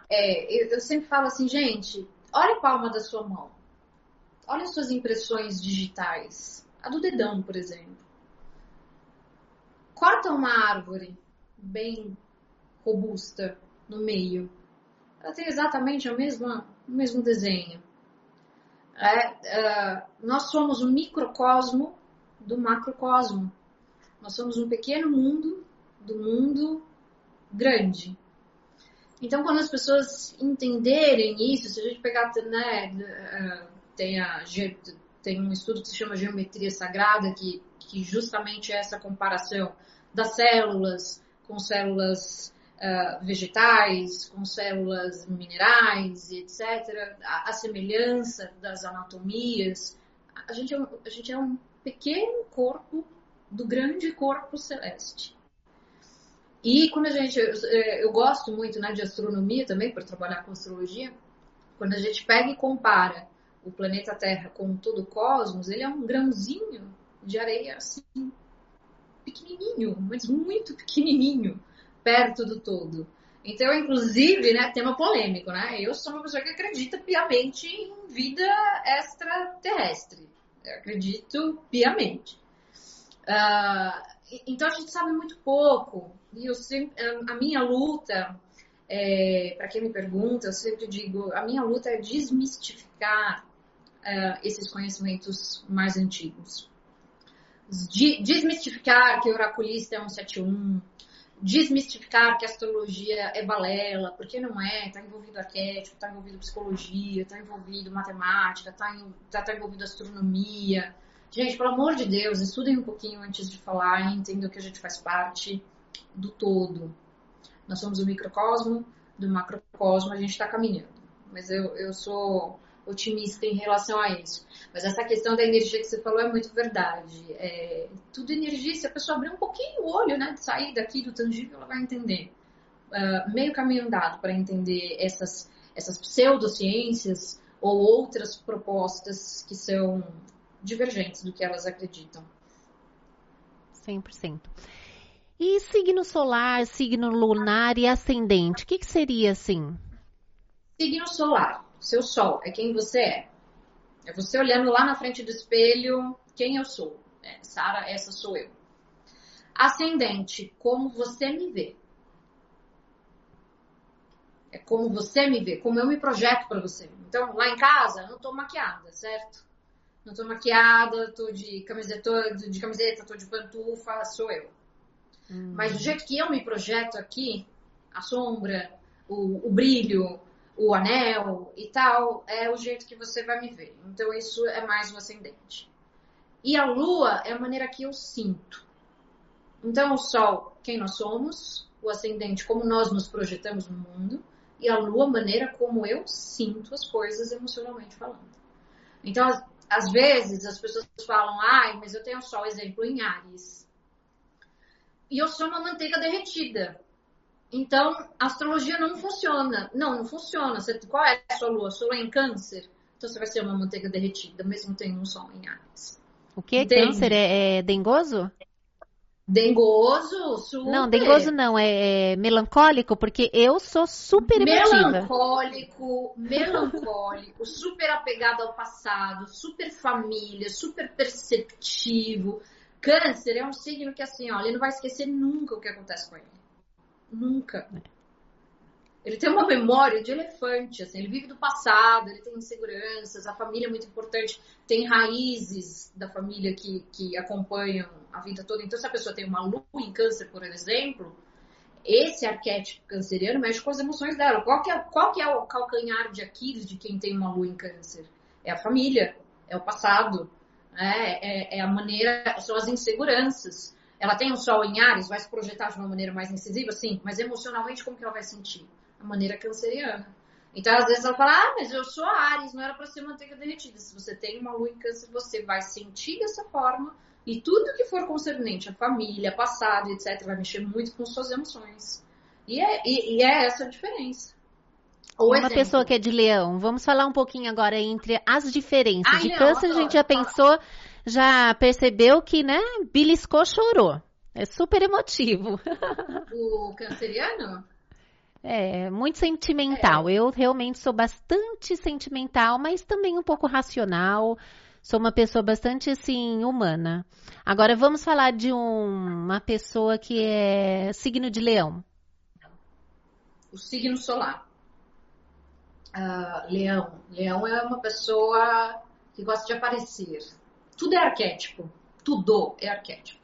É, eu, eu sempre falo assim, gente, olha a palma da sua mão. Olha as suas impressões digitais. A do dedão, por exemplo corta uma árvore bem robusta no meio, ela tem exatamente a mesma, o mesmo desenho. É, uh, nós somos um microcosmo do macrocosmo. Nós somos um pequeno mundo do mundo grande. Então, quando as pessoas entenderem isso, se a gente pegar, né, uh, tem, a, tem um estudo que se chama Geometria Sagrada, que que justamente é essa comparação das células com células uh, vegetais, com células minerais etc., a, a, semelhança das anatomias. A gente, é um, a gente é um pequeno corpo do grande corpo celeste. E quando a gente, eu, eu gosto muito né, de astronomia também, para trabalhar com astrologia, quando a gente pega e compara o planeta Terra com todo o cosmos, ele é um grãozinho de areia assim, pequenininho, mas muito pequenininho, perto do todo. Então, inclusive, né, tema polêmico, né? Eu sou uma pessoa que acredita piamente em vida extraterrestre. Eu acredito piamente. Uh, então, a gente sabe muito pouco. E eu sempre, a minha luta, é, para quem me pergunta, eu sempre digo, a minha luta é desmistificar uh, esses conhecimentos mais antigos. Desmistificar que o oraculista é um 71, desmistificar que a astrologia é balela, porque não é, está envolvido arquétipo, está envolvido psicologia, está envolvido matemática, está tá, tá envolvido astronomia. Gente, pelo amor de Deus, estudem um pouquinho antes de falar e entendam que a gente faz parte do todo. Nós somos o microcosmo, do macrocosmo a gente está caminhando. Mas eu, eu sou otimista em relação a isso. Mas essa questão da energia que você falou é muito verdade. É, tudo energia, se a pessoa abrir um pouquinho o olho, né, de sair daqui do tangível, ela vai entender. Uh, meio caminho andado para entender essas, essas pseudociências ou outras propostas que são divergentes do que elas acreditam. 100%. E signo solar, signo lunar e ascendente, o que, que seria assim? Signo solar, seu sol, é quem você é. É você olhando lá na frente do espelho, quem eu sou. É, Sara, essa sou eu. Ascendente, como você me vê. É como você me vê, como eu me projeto para você. Então, lá em casa, eu não tô maquiada, certo? Não tô maquiada, tô de camiseta, de camiseta, tô de pantufa, sou eu. Hum. Mas do jeito que eu me projeto aqui, a sombra, o, o brilho, o anel e tal, é o jeito que você vai me ver. Então isso é mais o ascendente. E a lua é a maneira que eu sinto. Então o sol, quem nós somos, o ascendente, como nós nos projetamos no mundo, e a lua, a maneira como eu sinto as coisas emocionalmente falando. Então, às, vezes as pessoas falam, ai, mas eu tenho sol, exemplo, em Ares. E eu sou uma manteiga derretida. Então, a astrologia não funciona. Não, não funciona. Você, qual é a sua lua? Sua lua é em câncer? Então você vai ser uma manteiga derretida, mesmo tendo um sol em Ares. O que? Câncer é, é dengoso? Dengoso, super. Não, dengoso não, é, é, melancólico, porque eu sou super emotiva. Melancólico, melancólico, super apegado ao passado, super família, super perceptivo. Câncer é um signo que assim, ó, ele não vai esquecer nunca o que acontece com ele. Nunca. Ele tem uma memória de elefante, assim, ele vive do passado, ele tem inseguranças, a família é muito importante, tem raízes da família que, que acompanham a vida toda. Então, se a pessoa tem uma lua em câncer, por exemplo, esse arquétipo canceriano mexe com as emoções dela. Qual que é, qual que é o calcanhar de Aquiles de quem tem uma lua em câncer? É a família, é o passado, né? é, é a maneira, são as inseguranças. Ela tem um sol em Ares, vai se projetar de uma maneira mais incisiva? Sim, mas emocionalmente como que ela vai sentir? A maneira canceriana. Então, às vezes ela fala, ah, mas eu sou Ares, não era para ser manteiga derretida. Se você tem uma lua em câncer, você vai sentir dessa forma e tudo que for concernente à família, passado, etc., vai mexer muito com suas emoções. E é, e, e é essa a diferença. Ou uma exemplo. pessoa que é de leão, vamos falar um pouquinho agora entre as diferenças. Ai, de não, câncer, a gente já pensou já percebeu que, né, beliscou, chorou. É super emotivo. O canceriano? É, muito sentimental. É. Eu realmente sou bastante sentimental, mas também um pouco racional. Sou uma pessoa bastante, assim, humana. Agora, vamos falar de um, uma pessoa que é signo de leão. O signo solar. Uh, leão. Leão é uma pessoa que gosta de aparecer tudo é arquétipo. Tudo é arquétipo.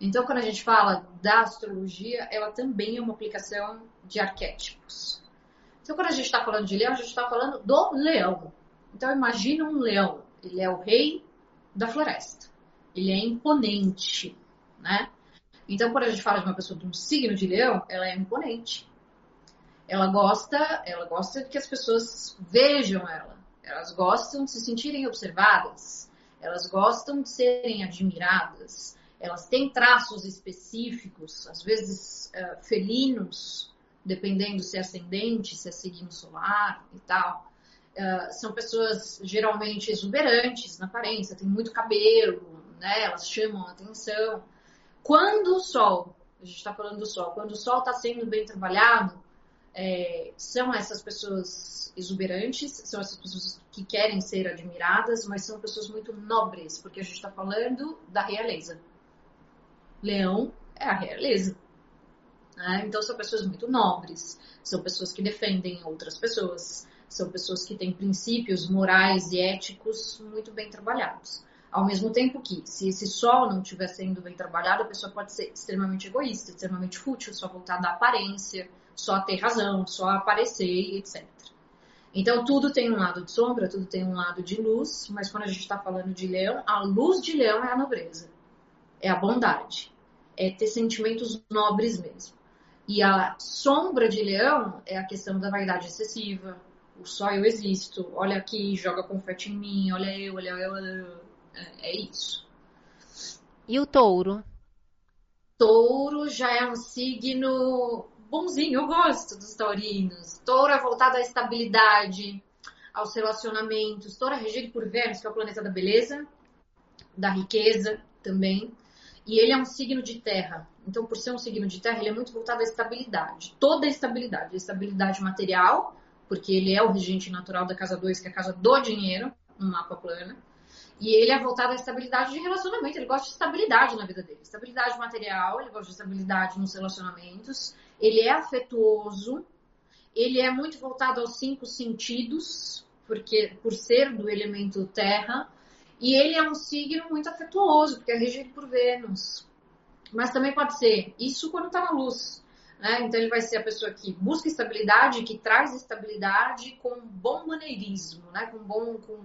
Então, quando a gente fala da astrologia, ela também é uma aplicação de arquétipos. Então, quando a gente está falando de leão, a gente está falando do leão. Então, imagina um leão. Ele é o rei da floresta. Ele é imponente, né? Então, quando a gente fala de uma pessoa de um signo de leão, ela é imponente. Ela gosta, ela gosta que as pessoas vejam ela. Elas gostam de se sentirem observadas elas gostam de serem admiradas, elas têm traços específicos, às vezes uh, felinos, dependendo se é ascendente, se é signo solar e tal. Uh, são pessoas geralmente exuberantes na aparência, tem muito cabelo, né? Elas chamam a atenção. Quando o sol, a gente está falando do sol, quando o sol está sendo bem trabalhado, é, são essas pessoas exuberantes, são essas pessoas que querem ser admiradas, mas são pessoas muito nobres, porque a gente está falando da realeza. Leão é a realeza. Né? Então são pessoas muito nobres, são pessoas que defendem outras pessoas, são pessoas que têm princípios morais e éticos muito bem trabalhados. Ao mesmo tempo que, se esse sol não estiver sendo bem trabalhado, a pessoa pode ser extremamente egoísta, extremamente fútil, só voltada à aparência, só ter razão, só aparecer, etc. Então, tudo tem um lado de sombra, tudo tem um lado de luz, mas quando a gente está falando de leão, a luz de leão é a nobreza, é a bondade, é ter sentimentos nobres mesmo. E a sombra de leão é a questão da vaidade excessiva, o só eu existo, olha aqui, joga confete em mim, olha eu, olha eu, olha eu. É, é isso. E o touro? Touro já é um signo bonzinho, eu gosto dos taurinos. Touro é voltado à estabilidade, aos relacionamentos. Touro é regido por Vênus, que é o planeta da beleza, da riqueza também. E ele é um signo de terra. Então, por ser um signo de terra, ele é muito voltado à estabilidade. Toda a estabilidade. A estabilidade material, porque ele é o regente natural da casa 2, que é a casa do dinheiro, no mapa plano. E ele é voltado à estabilidade de relacionamento. Ele gosta de estabilidade na vida dele. Estabilidade material, ele gosta de estabilidade nos relacionamentos ele é afetuoso, ele é muito voltado aos cinco sentidos, porque por ser do elemento terra, e ele é um signo muito afetuoso, porque é regido por Vênus. Mas também pode ser isso quando está na luz. Né? Então ele vai ser a pessoa que busca estabilidade, que traz estabilidade com bom maneirismo, né? com bom, com,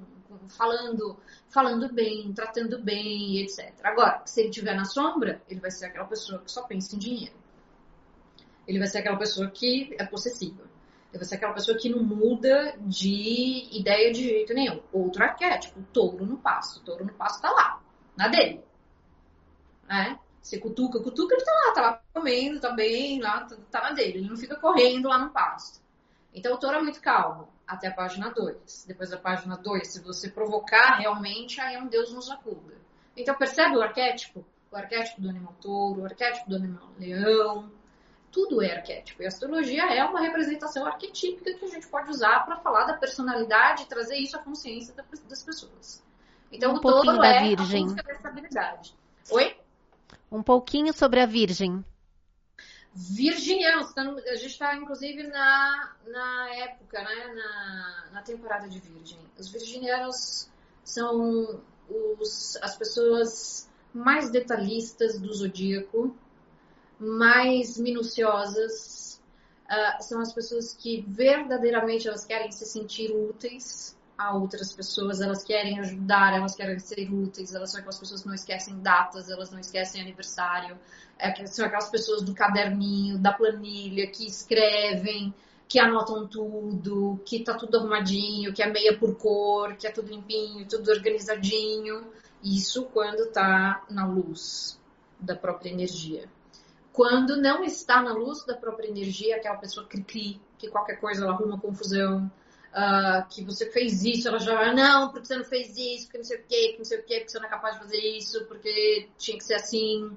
falando, falando bem, tratando bem, etc. Agora, se ele estiver na sombra, ele vai ser aquela pessoa que só pensa em dinheiro ele vai ser aquela pessoa que é possessiva. Ele vai ser aquela pessoa que não muda de ideia de jeito nenhum. Outro arquétipo, touro no pasto. Touro no pasto tá lá, na dele. É? Você cutuca, cutuca, ele tá lá, tá lá comendo, tá bem, lá, tá, tá na dele. Ele não fica correndo lá no pasto. Então o touro é muito calmo, até a página 2. Depois da página 2, se você provocar realmente, aí é um Deus nos acuda. Então percebe o arquétipo? O arquétipo do animal touro, o arquétipo do animal leão, tudo é arquétipo. E a astrologia é uma representação arquetípica que a gente pode usar para falar da personalidade e trazer isso à consciência das pessoas. Então, um o pouquinho todo da é Virgem. a busca da estabilidade. Oi? Um pouquinho sobre a Virgem. Virginianos, a gente está inclusive na, na época, né? na, na temporada de Virgem. Os virginianos são os, as pessoas mais detalhistas do zodíaco, mais minuciosas, uh, são as pessoas que verdadeiramente elas querem se sentir úteis a outras pessoas, elas querem ajudar, elas querem ser úteis, elas são aquelas pessoas que não esquecem datas, elas não esquecem aniversário, é, são aquelas pessoas do caderninho, da planilha, que escrevem, que anotam tudo, que tá tudo arrumadinho, que é meia por cor, que é tudo limpinho, tudo organizadinho. Isso quando tá na luz da própria energia. Quando não está na luz da própria energia, aquela pessoa cri-cri, que qualquer coisa ela arruma confusão, uh, que você fez isso, ela já não, porque você não fez isso, porque não sei o quê, porque não sei o quê, porque você não é capaz de fazer isso, porque tinha que ser assim.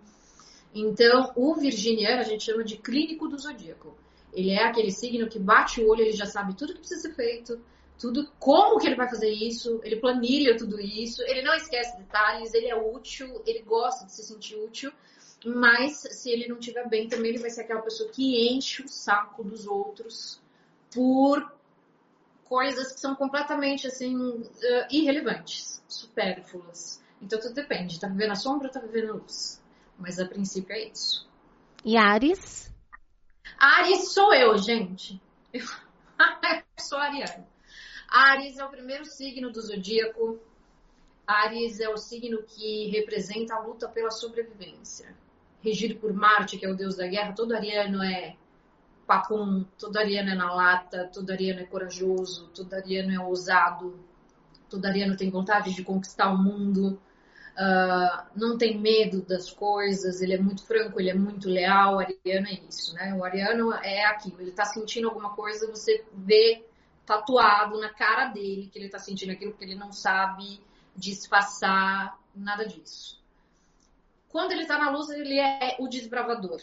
Então, o virginiano a gente chama de clínico do zodíaco. Ele é aquele signo que bate o olho, ele já sabe tudo que precisa ser feito, tudo como que ele vai fazer isso, ele planilha tudo isso, ele não esquece detalhes, ele é útil, ele gosta de se sentir útil mas se ele não estiver bem, também ele vai ser aquela pessoa que enche o saco dos outros por coisas que são completamente assim uh, irrelevantes, supérfluas. Então tudo depende, tá vivendo a sombra ou tá vivendo a luz. Mas a princípio é isso. E Ares? Ares sou eu, gente. Eu sou ariana. Ares é o primeiro signo do zodíaco. Ares é o signo que representa a luta pela sobrevivência regido por Marte, que é o deus da guerra, todo ariano é papum, todo ariano é na lata, todo ariano é corajoso, todo ariano é ousado, todo ariano tem vontade de conquistar o mundo, uh, não tem medo das coisas, ele é muito franco, ele é muito leal, o ariano é isso, né? O ariano é aquilo, ele tá sentindo alguma coisa, você vê tatuado na cara dele que ele tá sentindo aquilo, porque ele não sabe disfarçar nada disso. Quando ele está na luz, ele é o desbravador.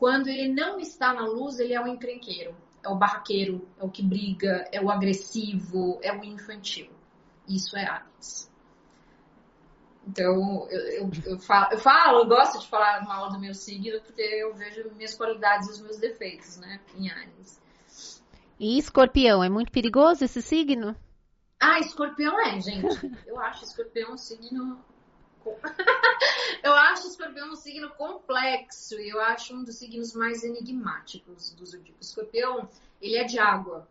Quando ele não está na luz, ele é o encrenqueiro, é o barraqueiro, é o que briga, é o agressivo, é o infantil. Isso é Ares. Então, eu, eu, eu, falo, eu falo, eu gosto de falar mal do meu signo, porque eu vejo minhas qualidades e os meus defeitos, né, em Ares. E escorpião, é muito perigoso esse signo? Ah, escorpião é, gente. Eu acho escorpião um signo. eu acho escorpião um signo complexo e eu acho um dos signos mais enigmáticos do zodíaco. Escorpião, ele é de água.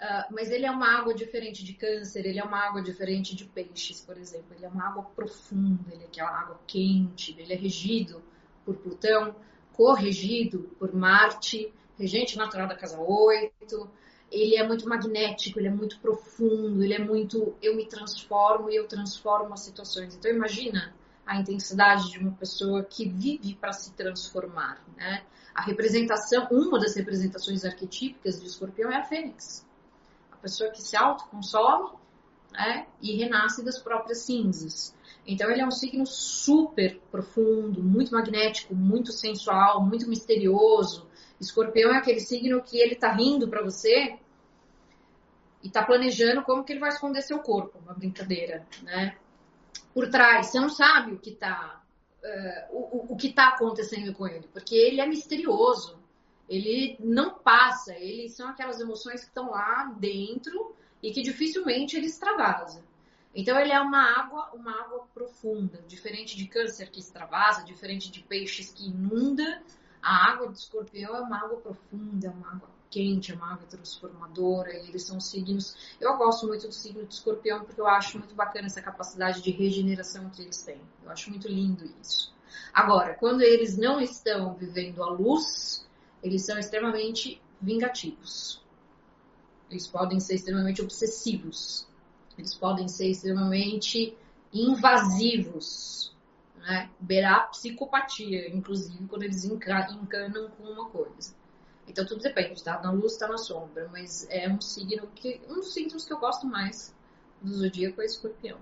Uh, mas ele é uma água diferente de câncer, ele é uma água diferente de peixes, por exemplo. Ele é uma água profunda, ele é aquela água quente, ele é regido por Plutão, corregido por Marte, regente natural da casa 8 ele é muito magnético, ele é muito profundo, ele é muito eu me transformo e eu transformo as situações. Então imagina a intensidade de uma pessoa que vive para se transformar, né? A representação, uma das representações arquetípicas de Escorpião é a Fênix. A pessoa que se autoconsome, né, e renasce das próprias cinzas. Então ele é um signo super profundo, muito magnético, muito sensual, muito misterioso, Escorpião é aquele signo que ele tá rindo para você e tá planejando como que ele vai esconder seu corpo, uma brincadeira, né? Por trás, você não sabe o que tá, uh, o, o que tá acontecendo com ele, porque ele é misterioso, ele não passa, eles são aquelas emoções que estão lá dentro e que dificilmente ele extravasa. Então ele é uma água, uma água profunda, diferente de câncer que extravasa, diferente de peixes que inunda, a água do escorpião é uma água profunda, é uma água quente, é uma água transformadora, e eles são signos. Eu gosto muito do signo de escorpião porque eu acho muito bacana essa capacidade de regeneração que eles têm. Eu acho muito lindo isso. Agora, quando eles não estão vivendo a luz, eles são extremamente vingativos. Eles podem ser extremamente obsessivos. Eles podem ser extremamente invasivos né? Beirar psicopatia, inclusive, quando eles encanam com uma coisa. Então tudo depende, tá? Na luz, tá na sombra, mas é um signo que. Um dos signos que eu gosto mais do zodíaco é escorpião.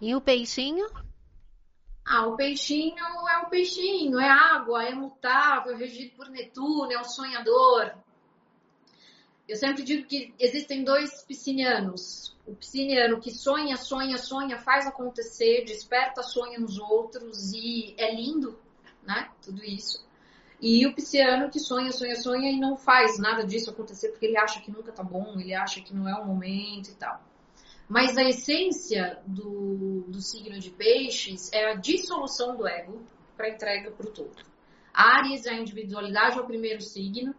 E o peixinho? Ah, o peixinho é o peixinho, é água, é mutável, é regido por Netuno, é um sonhador. Eu sempre digo que existem dois piscinianos, o pisciniano que sonha, sonha, sonha, faz acontecer, desperta, sonha nos outros e é lindo, né? Tudo isso. E o pisciano que sonha, sonha, sonha e não faz nada disso acontecer porque ele acha que nunca tá bom, ele acha que não é o momento e tal. Mas a essência do, do signo de peixes é a dissolução do ego para entrega para o todo. Ares, a individualidade é o primeiro signo,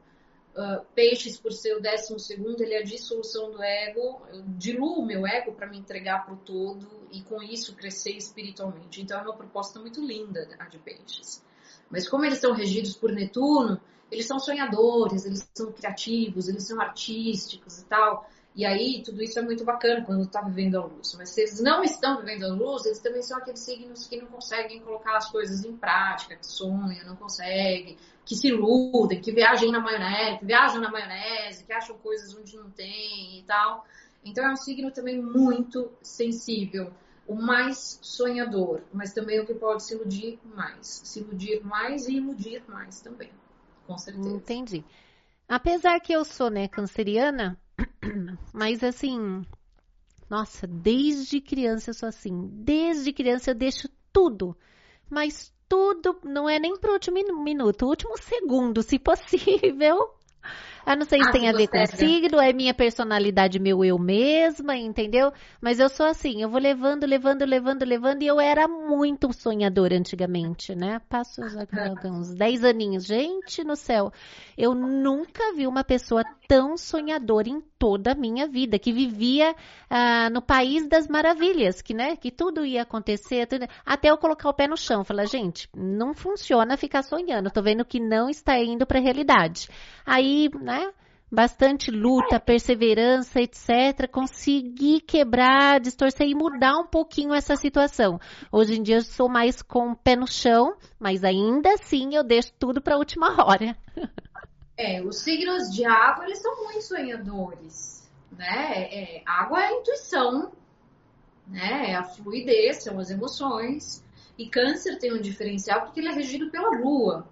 Uh, peixes, por ser o décimo segundo, ele é a dissolução do ego. Eu diluo meu ego para me entregar para o todo e com isso crescer espiritualmente. Então é uma proposta muito linda a de peixes. Mas como eles são regidos por Netuno, eles são sonhadores, eles são criativos, eles são artísticos e tal. E aí, tudo isso é muito bacana quando está vivendo a luz. Mas se eles não estão vivendo a luz, eles também são aqueles signos que não conseguem colocar as coisas em prática, que sonham, não conseguem, que se iludem, que viajam na maionese, que viajam na maionese, que acham coisas onde não tem e tal. Então é um signo também muito sensível, o mais sonhador, mas também o que pode se iludir mais. Se iludir mais e iludir mais também, com certeza. Entendi. Apesar que eu sou, né, canceriana, mas assim, nossa, desde criança eu sou assim. Desde criança eu deixo tudo, mas tudo, não é nem pro último minuto, último segundo, se possível, eu não sei se ah, tem a ver com signo, é minha personalidade, meu eu mesma, entendeu? Mas eu sou assim, eu vou levando, levando, levando, levando, e eu era muito sonhadora antigamente, né? Passo uns 10 aninhos. Gente no céu, eu nunca vi uma pessoa tão sonhadora em toda a minha vida, que vivia ah, no país das maravilhas, que, né, que tudo ia acontecer, tudo, até eu colocar o pé no chão. Falar, gente, não funciona ficar sonhando, tô vendo que não está indo para a realidade. Aí, né? Bastante luta, perseverança, etc. Consegui quebrar, distorcer e mudar um pouquinho essa situação. Hoje em dia eu sou mais com o pé no chão, mas ainda assim eu deixo tudo para a última hora. É, os signos de água, eles são muito sonhadores, né? É, água é a intuição, né? É a fluidez, são as emoções. E câncer tem um diferencial porque ele é regido pela lua.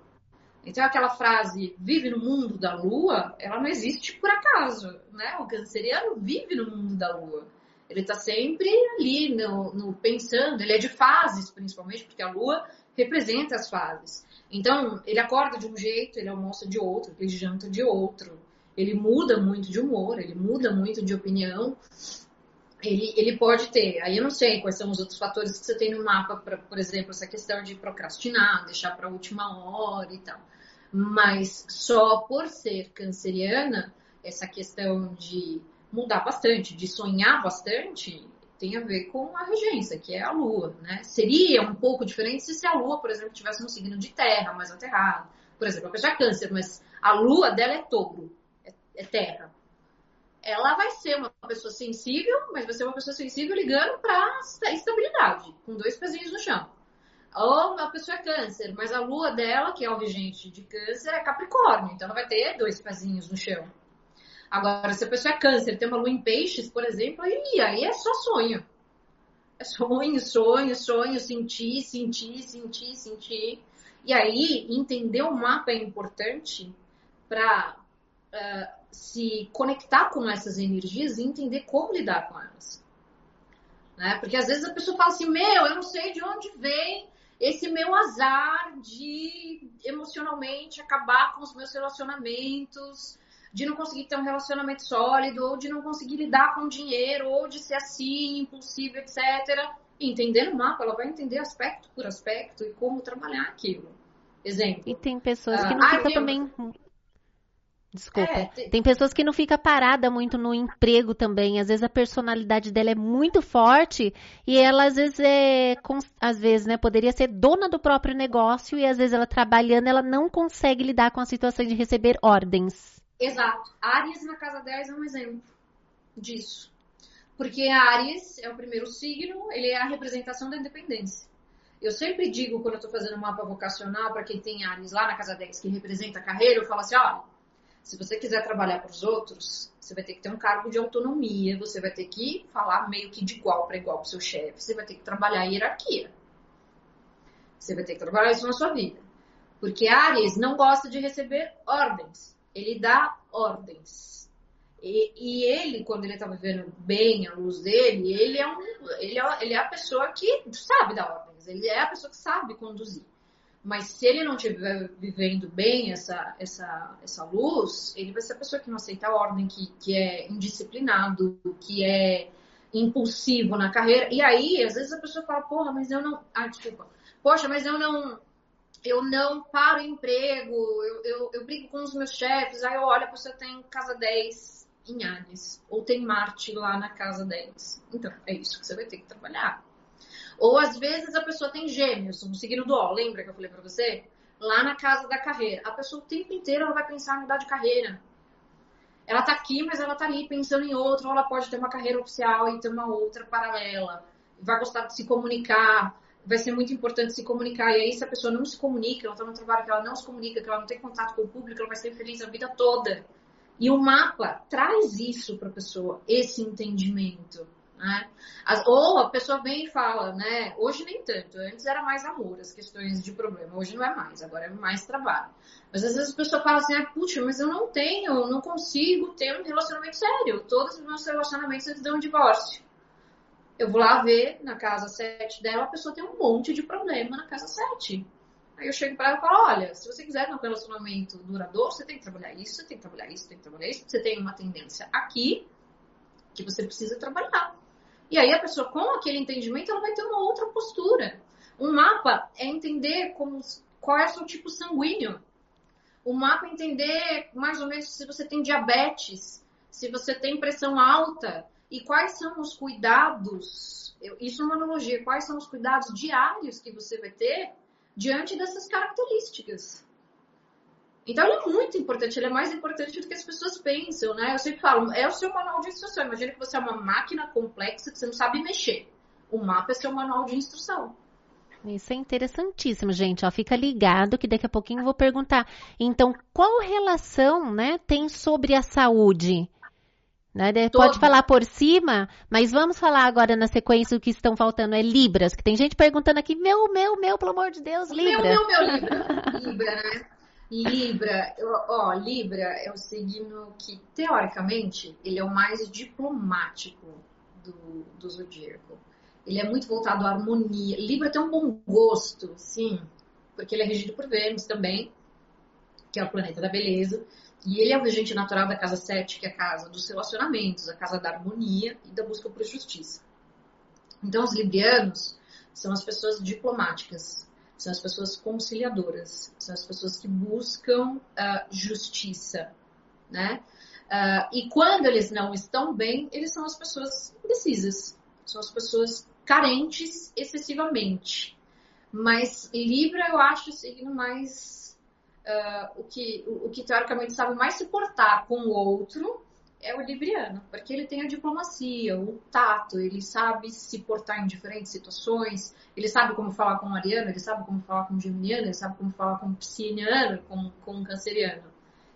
Então, aquela frase vive no mundo da lua, ela não existe por acaso, né? O canceriano vive no mundo da lua. Ele está sempre ali no, no, pensando, ele é de fases, principalmente, porque a lua representa as fases. Então, ele acorda de um jeito, ele almoça de outro, ele janta de outro. ele muda muito de humor, ele muda muito de opinião. Ele, ele pode ter, aí eu não sei quais são os outros fatores que você tem no mapa, pra, por exemplo, essa questão de procrastinar, deixar para a última hora e tal. Mas só por ser canceriana, essa questão de mudar bastante, de sonhar bastante, tem a ver com a regência, que é a Lua, né? Seria um pouco diferente se a Lua, por exemplo, tivesse um signo de terra, mais aterrado. Por exemplo, a pessoa é câncer, mas a Lua dela é touro é terra. Ela vai ser uma pessoa sensível, mas vai ser uma pessoa sensível ligando para estabilidade, com dois pezinhos no chão. Ou a pessoa é câncer, mas a lua dela, que é o regente de câncer, é capricórnio, então ela vai ter dois pezinhos no chão. Agora, se a pessoa é câncer, tem uma lua em peixes, por exemplo, aí, aí é só sonho. É sonho, sonho, sonho, sentir, sentir, sentir, sentir. E aí, entender o mapa é importante para uh, se conectar com essas energias e entender como lidar com elas. Né? Porque às vezes a pessoa fala assim: Meu, eu não sei de onde vem esse meu azar de emocionalmente acabar com os meus relacionamentos, de não conseguir ter um relacionamento sólido, ou de não conseguir lidar com dinheiro, ou de ser assim, impulsivo, etc. E entendendo o mapa, ela vai entender aspecto por aspecto e como trabalhar aquilo. Exemplo. E tem pessoas que não ah, ficam também Desculpa. É, tem... tem... pessoas que não fica parada muito no emprego também. Às vezes a personalidade dela é muito forte e ela às vezes é, às vezes, né, poderia ser dona do próprio negócio e às vezes ela trabalhando, ela não consegue lidar com a situação de receber ordens. Exato. Ares na casa 10 é um exemplo disso. Porque Ares é o primeiro signo, ele é a representação da independência. Eu sempre digo, quando eu estou fazendo um mapa vocacional, para quem tem Ares lá na casa 10, que representa a carreira, eu falo assim, ó, se você quiser trabalhar para os outros, você vai ter que ter um cargo de autonomia, você vai ter que falar meio que de igual para igual para seu chefe, você vai ter que trabalhar a hierarquia. Você vai ter que trabalhar isso na sua vida. Porque Ares não gosta de receber ordens, ele dá ordens. E, e ele, quando ele está vivendo bem a luz dele, ele é, um, ele, é, ele é a pessoa que sabe dar ordens, ele é a pessoa que sabe conduzir. Mas se ele não estiver vivendo bem essa, essa, essa luz, ele vai ser a pessoa que não aceita a ordem, que, que é indisciplinado, que é impulsivo na carreira. E aí, às vezes a pessoa fala, porra, mas eu não. Ah, desculpa. Poxa, mas eu não. Eu não paro emprego, eu, eu, eu brigo com os meus chefes. Aí eu olho, pessoa tem casa 10 em Ares, ou tem Marte lá na casa 10. Então, é isso que você vai ter que trabalhar. Ou às vezes a pessoa tem gêmeos, um signo do Ó, lembra que eu falei para você? Lá na casa da carreira. A pessoa o tempo inteiro ela vai pensar em mudar de carreira. Ela tá aqui, mas ela tá ali pensando em outra, ou ela pode ter uma carreira oficial e ter uma outra paralela. Vai gostar de se comunicar, vai ser muito importante se comunicar. E aí, se a pessoa não se comunica, ela tá no trabalho que ela não se comunica, que ela não tem contato com o público, ela vai ser feliz a vida toda. E o mapa traz isso para a pessoa, esse entendimento. Né? As, ou a pessoa vem e fala, né? Hoje nem tanto, antes era mais amor, as questões de problema, hoje não é mais, agora é mais trabalho. Mas às vezes a pessoa fala assim, ah, puxa, mas eu não tenho, não consigo ter um relacionamento sério. Todos os meus relacionamentos eles dão um divórcio. Eu vou lá ver na casa 7 dela, a pessoa tem um monte de problema na casa 7. Aí eu chego para ela e falo, olha, se você quiser um relacionamento duradouro, você tem que trabalhar isso, você tem que trabalhar isso, você tem que trabalhar isso. Você tem uma tendência aqui que você precisa trabalhar. E aí a pessoa, com aquele entendimento, ela vai ter uma outra postura. Um mapa é entender como, qual é o seu tipo sanguíneo. O mapa é entender mais ou menos se você tem diabetes, se você tem pressão alta e quais são os cuidados. Isso é uma analogia. Quais são os cuidados diários que você vai ter diante dessas características? Então ele é muito importante, ele é mais importante do que as pessoas pensam, né? Eu sempre falo, é o seu manual de instrução. Imagina que você é uma máquina complexa que você não sabe mexer. O mapa é seu manual de instrução. Isso é interessantíssimo, gente. Ó, fica ligado que daqui a pouquinho eu vou perguntar. Então, qual relação, né, tem sobre a saúde? Né? Pode falar por cima, mas vamos falar agora na sequência o que estão faltando é Libras, que tem gente perguntando aqui, meu, meu, meu, pelo amor de Deus, Libra. Meu, meu, meu, Libra. Libra, né? Libra, ó, Libra é o signo que, teoricamente, ele é o mais diplomático do, do zodíaco. Ele é muito voltado à harmonia. Libra tem um bom gosto, sim, porque ele é regido por Vênus também. que é o planeta da beleza. E ele é o regente natural da casa 7, que é a casa dos relacionamentos, a casa da harmonia e da busca por justiça. Então, os librianos são as pessoas diplomáticas, são as pessoas conciliadoras, são as pessoas que buscam uh, justiça, né? Uh, e quando eles não estão bem, eles são as pessoas indecisas, são as pessoas carentes excessivamente. Mas Libra eu acho o signo mais. Uh, o, que, o, o que teoricamente sabe mais se portar com o outro é o libriano, porque ele tem a diplomacia, o tato, ele sabe se portar em diferentes situações, ele sabe como falar com o ariano, ele sabe como falar com o geminiano, ele sabe como falar com o piscianiano, com, com o canceriano.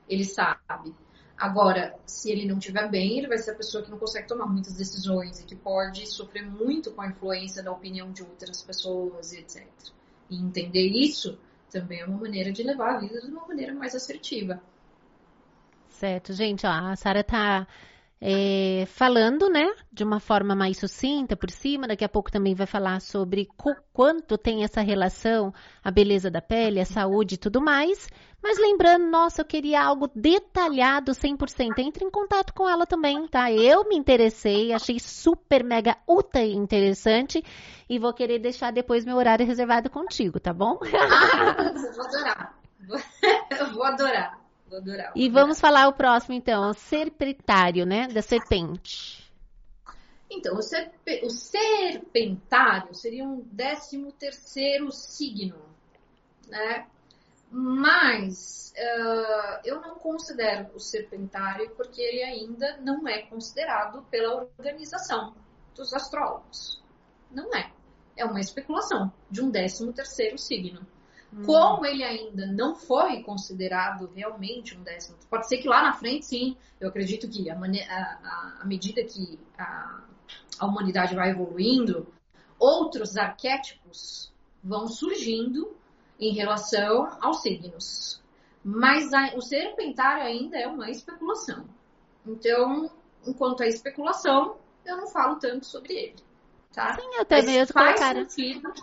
Ele sabe. Agora, se ele não estiver bem, ele vai ser a pessoa que não consegue tomar muitas decisões e que pode sofrer muito com a influência da opinião de outras pessoas, etc. E entender isso também é uma maneira de levar a vida de uma maneira mais assertiva. Certo, gente, ó, a Sara tá é, falando, né, de uma forma mais sucinta por cima. Daqui a pouco também vai falar sobre quanto tem essa relação, a beleza da pele, a saúde e tudo mais. Mas lembrando, nossa, eu queria algo detalhado 100%. Entre em contato com ela também, tá? Eu me interessei, achei super, mega, ultra interessante e vou querer deixar depois meu horário reservado contigo, tá bom? Ah, vou adorar. Eu vou adorar. Vou adorar. E vamos falar o próximo, então, o serpentário, né? Da serpente. Então, o, serpe... o serpentário seria um décimo terceiro signo, né? Mas uh, eu não considero o serpentário porque ele ainda não é considerado pela organização dos astrólogos. Não é. É uma especulação de um décimo terceiro signo. Hum. Como ele ainda não foi considerado realmente um décimo, pode ser que lá na frente, sim, eu acredito que a medida que a, a humanidade vai evoluindo, outros arquétipos vão surgindo em relação aos signos. Mas a, o serpentário ainda é uma especulação. Então, enquanto é especulação, eu não falo tanto sobre ele. Tá? Sim, eu também Mas faz sentido,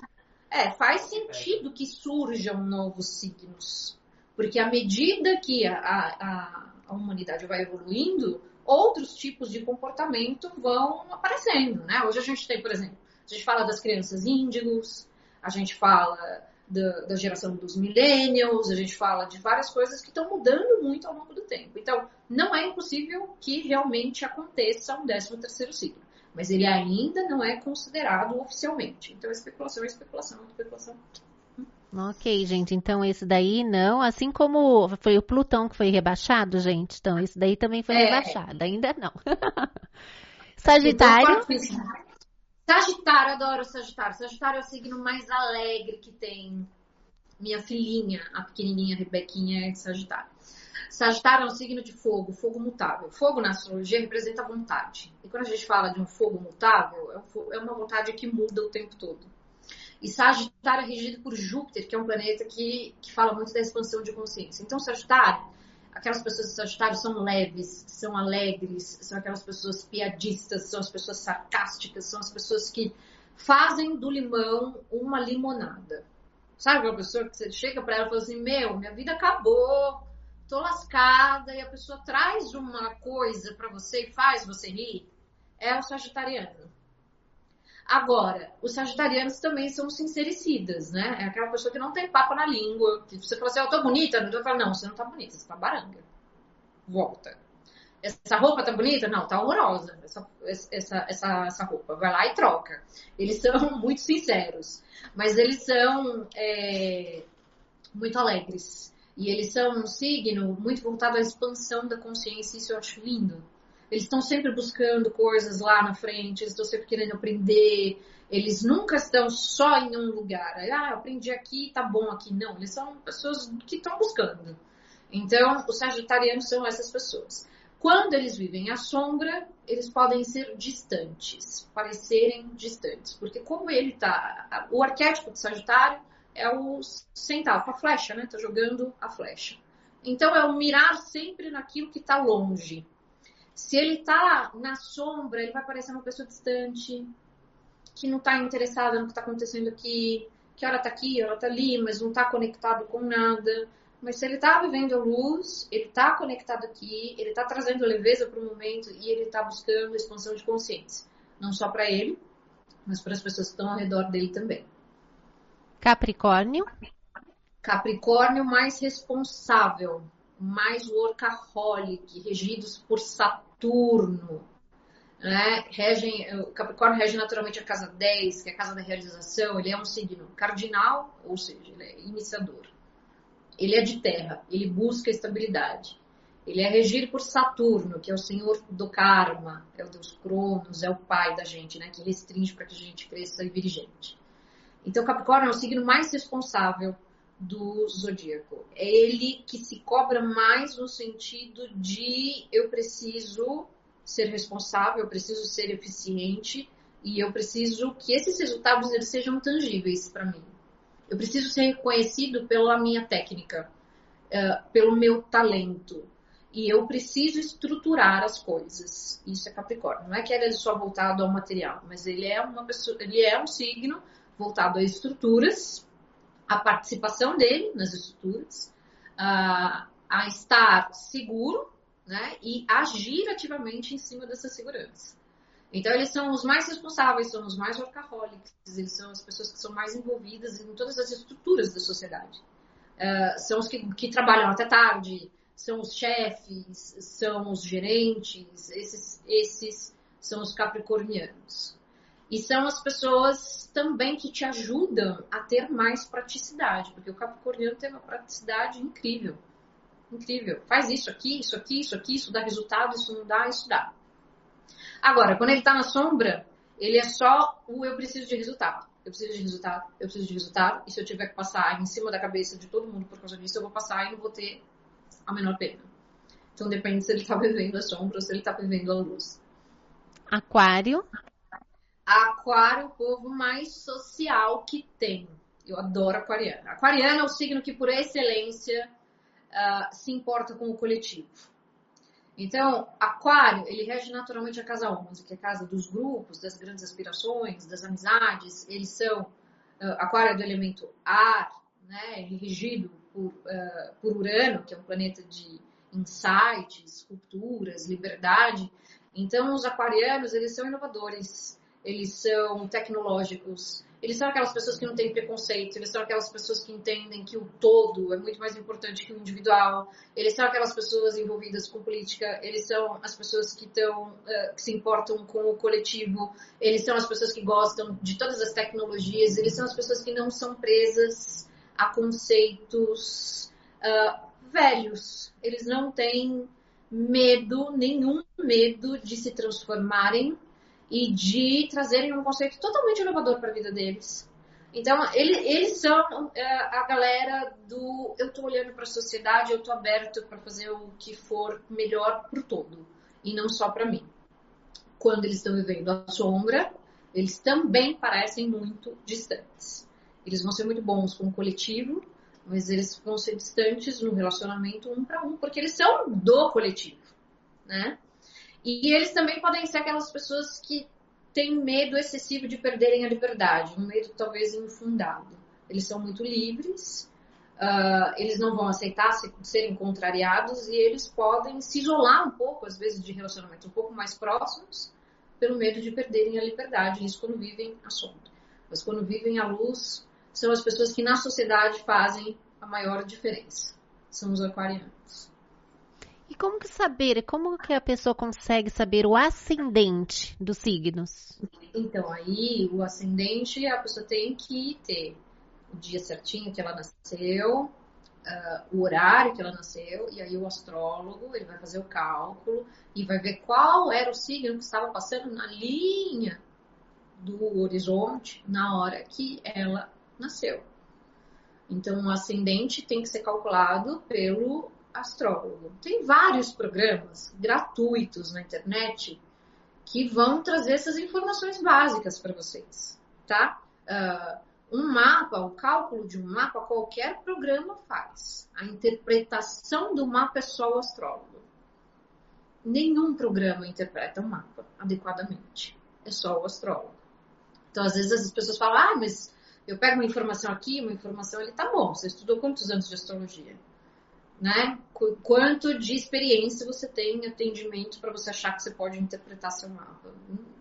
é, faz sentido que surjam novos signos. Porque à medida que a, a, a humanidade vai evoluindo, outros tipos de comportamento vão aparecendo, né? Hoje a gente tem, por exemplo, a gente fala das crianças índigos, a gente fala da, da, geração dos millennials, a gente fala de várias coisas que estão mudando muito ao longo do tempo. Então, não é impossível que realmente aconteça um 13 terceiro ciclo, mas ele ainda não é considerado oficialmente. Então, especulação é especulação, é especulação. Ok, gente. Então, esse daí não. Assim como foi o Plutão que foi rebaixado, gente. Então, esse daí também foi é. rebaixado. Ainda não. Sagitário. Sagitário, adoro Sagitário. Sagitário é o signo mais alegre que tem. Minha filhinha, a pequenininha Rebequinha, é de Sagitário. Sagitário é um signo de fogo, fogo mutável. Fogo na astrologia representa vontade. E quando a gente fala de um fogo mutável, é, é uma vontade que muda o tempo todo. E Sagitário é regido por Júpiter, que é um planeta que, que fala muito da expansão de consciência. Então, Sagitário aquelas pessoas de Sagitário são leves, são alegres, são aquelas pessoas piadistas, são as pessoas sarcásticas, são as pessoas que fazem do limão uma limonada. Sabe aquela pessoa que você chega para ela e fala assim: Meu, minha vida acabou, tô lascada, e a pessoa traz uma coisa para você e faz você rir? É o sagitariano. Agora, os sagitarianos também são sincericidas, né? É aquela pessoa que não tem papo na língua. Que você fala assim, eu tô bonita, não fala, não, você não tá bonita, você tá baranga. Volta. Essa roupa tá bonita? Não, tá horrorosa. Essa, essa, essa, essa roupa. Vai lá e troca. Eles são muito sinceros. Mas eles são é, muito alegres. E eles são um signo muito voltado à expansão da consciência. Isso eu acho lindo eles estão sempre buscando coisas lá na frente, eles estão sempre querendo aprender, eles nunca estão só em um lugar. Ah, aprendi aqui, tá bom aqui. Não, eles são pessoas que estão buscando. Então, os sagitarianos são essas pessoas. Quando eles vivem à sombra, eles podem ser distantes, parecerem distantes, porque como ele tá, o arquétipo de Sagitário é o central, com a flecha, né? Tá jogando a flecha. Então é o mirar sempre naquilo que está longe. Se ele tá na sombra, ele vai parecer uma pessoa distante, que não tá interessada no que tá acontecendo aqui, que hora tá aqui, hora tá ali, mas não tá conectado com nada. Mas se ele está vivendo a luz, ele está conectado aqui, ele está trazendo leveza para o momento e ele está buscando expansão de consciência. Não só para ele, mas para as pessoas que estão ao redor dele também. Capricórnio. Capricórnio mais responsável, mais workaholic, regidos por Saturno. Né? Regem, o Capricórnio rege naturalmente a casa 10, que é a casa da realização. Ele é um signo cardinal, ou seja, ele é iniciador. Ele é de terra, ele busca estabilidade. Ele é regido por Saturno, que é o senhor do karma, é o deus Cronos, é o pai da gente, né? Que restringe para que a gente cresça e vire gente. Então, Capricórnio é o signo mais responsável do zodíaco. É ele que se cobra mais no sentido de eu preciso ser responsável, eu preciso ser eficiente e eu preciso que esses resultados eles sejam tangíveis para mim. Eu preciso ser reconhecido pela minha técnica, uh, pelo meu talento. E eu preciso estruturar as coisas. Isso é Capricórnio. Não é que ele é só voltado ao material, mas ele é uma pessoa, ele é um signo voltado a estruturas, a participação dele nas estruturas, a, estar seguro, né, e agir ativamente em cima dessa segurança. Então, eles são os mais responsáveis, são os mais workaholics, eles são as pessoas que são mais envolvidas em todas as estruturas da sociedade. Uh, são os que, que, trabalham até tarde, são os chefes, são os gerentes, esses, esses são os capricornianos. E são as pessoas também que te ajudam a ter mais praticidade, porque o capricorniano tem uma praticidade incrível. Incrível. Faz isso aqui, isso aqui, isso aqui, isso dá resultado, isso não dá, isso dá. Agora, quando ele está na sombra, ele é só o eu preciso de resultado. Eu preciso de resultado, eu preciso de resultado, e se eu tiver que passar em cima da cabeça de todo mundo por causa disso, eu vou passar e não vou ter a menor pena. Então depende se ele está vivendo a sombra ou se ele está vivendo a luz. Aquário. Aquário, o povo mais social que tem. Eu adoro aquariano. Aquariano é o signo que, por excelência, uh, se importa com o coletivo. Então, Aquário, ele rege naturalmente a casa 11, que é a casa dos grupos, das grandes aspirações, das amizades. Eles são, uh, Aquário é do elemento ar, né? É regido por, uh, por Urano, que é um planeta de insights, culturas, liberdade. Então, os aquarianos, eles são inovadores, eles são tecnológicos, eles são aquelas pessoas que não têm preconceito, eles são aquelas pessoas que entendem que o todo é muito mais importante que o individual, eles são aquelas pessoas envolvidas com política, eles são as pessoas que, estão, uh, que se importam com o coletivo, eles são as pessoas que gostam de todas as tecnologias, eles são as pessoas que não são presas a conceitos uh, velhos, eles não têm medo, nenhum medo de se transformarem e de trazerem um conceito totalmente inovador para a vida deles. Então, ele, eles são é, a galera do eu estou olhando para a sociedade, eu estou aberto para fazer o que for melhor para o todo, e não só para mim. Quando eles estão vivendo a sombra, eles também parecem muito distantes. Eles vão ser muito bons com o coletivo, mas eles vão ser distantes no relacionamento um para um, porque eles são do coletivo, né? E eles também podem ser aquelas pessoas que têm medo excessivo de perderem a liberdade, um medo talvez infundado. Eles são muito livres, uh, eles não vão aceitar se, serem contrariados e eles podem se isolar um pouco, às vezes, de relacionamentos um pouco mais próximos, pelo medo de perderem a liberdade, isso quando vivem a sombra. Mas quando vivem a luz, são as pessoas que na sociedade fazem a maior diferença. São os aquarianos. E como que saber, como que a pessoa consegue saber o ascendente dos signos? Então, aí o ascendente a pessoa tem que ter o dia certinho que ela nasceu, uh, o horário que ela nasceu, e aí o astrólogo ele vai fazer o cálculo e vai ver qual era o signo que estava passando na linha do horizonte na hora que ela nasceu. Então, o ascendente tem que ser calculado pelo astrólogo. Tem vários programas gratuitos na internet que vão trazer essas informações básicas para vocês, tá? Uh, um mapa, o cálculo de um mapa, qualquer programa faz. A interpretação do mapa é só o astrólogo. Nenhum programa interpreta um mapa adequadamente. É só o astrólogo. Então, às vezes as pessoas falam, ah, mas eu pego uma informação aqui, uma informação ali, tá bom. Você estudou quantos anos de astrologia? Né? Quanto de experiência você tem em atendimento para você achar que você pode interpretar seu mapa.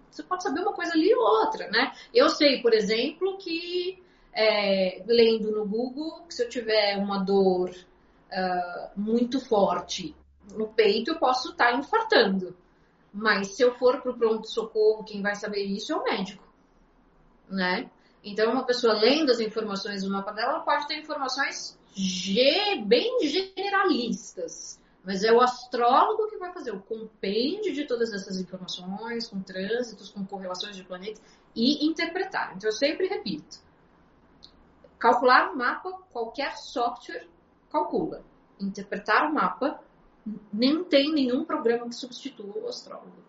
Você pode saber uma coisa ali ou outra, né? Eu sei, por exemplo, que é, lendo no Google, que se eu tiver uma dor uh, muito forte no peito, eu posso estar tá infartando. Mas se eu for para o pronto-socorro, quem vai saber isso é o médico, né? Então, uma pessoa lendo as informações do mapa dela, ela pode ter informações bem generalistas. Mas é o astrólogo que vai fazer o compêndio de todas essas informações, com trânsitos, com correlações de planetas, e interpretar. Então, eu sempre repito: calcular o mapa, qualquer software calcula. Interpretar o mapa, nem tem nenhum programa que substitua o astrólogo.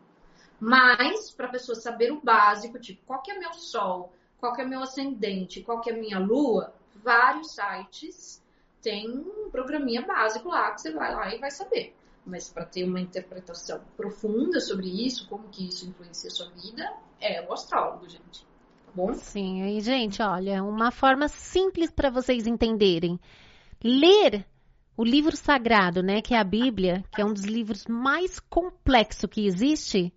Mas, para a pessoa saber o básico, tipo, qual que é meu sol, qual que é meu ascendente, qual que é minha lua, vários sites têm um programinha básico lá que você vai lá e vai saber. Mas para ter uma interpretação profunda sobre isso, como que isso influencia a sua vida, é o astrólogo, gente. Tá bom? Sim, aí, gente, olha, uma forma simples para vocês entenderem. Ler o livro sagrado, né, que é a Bíblia, que é um dos livros mais complexos que existe,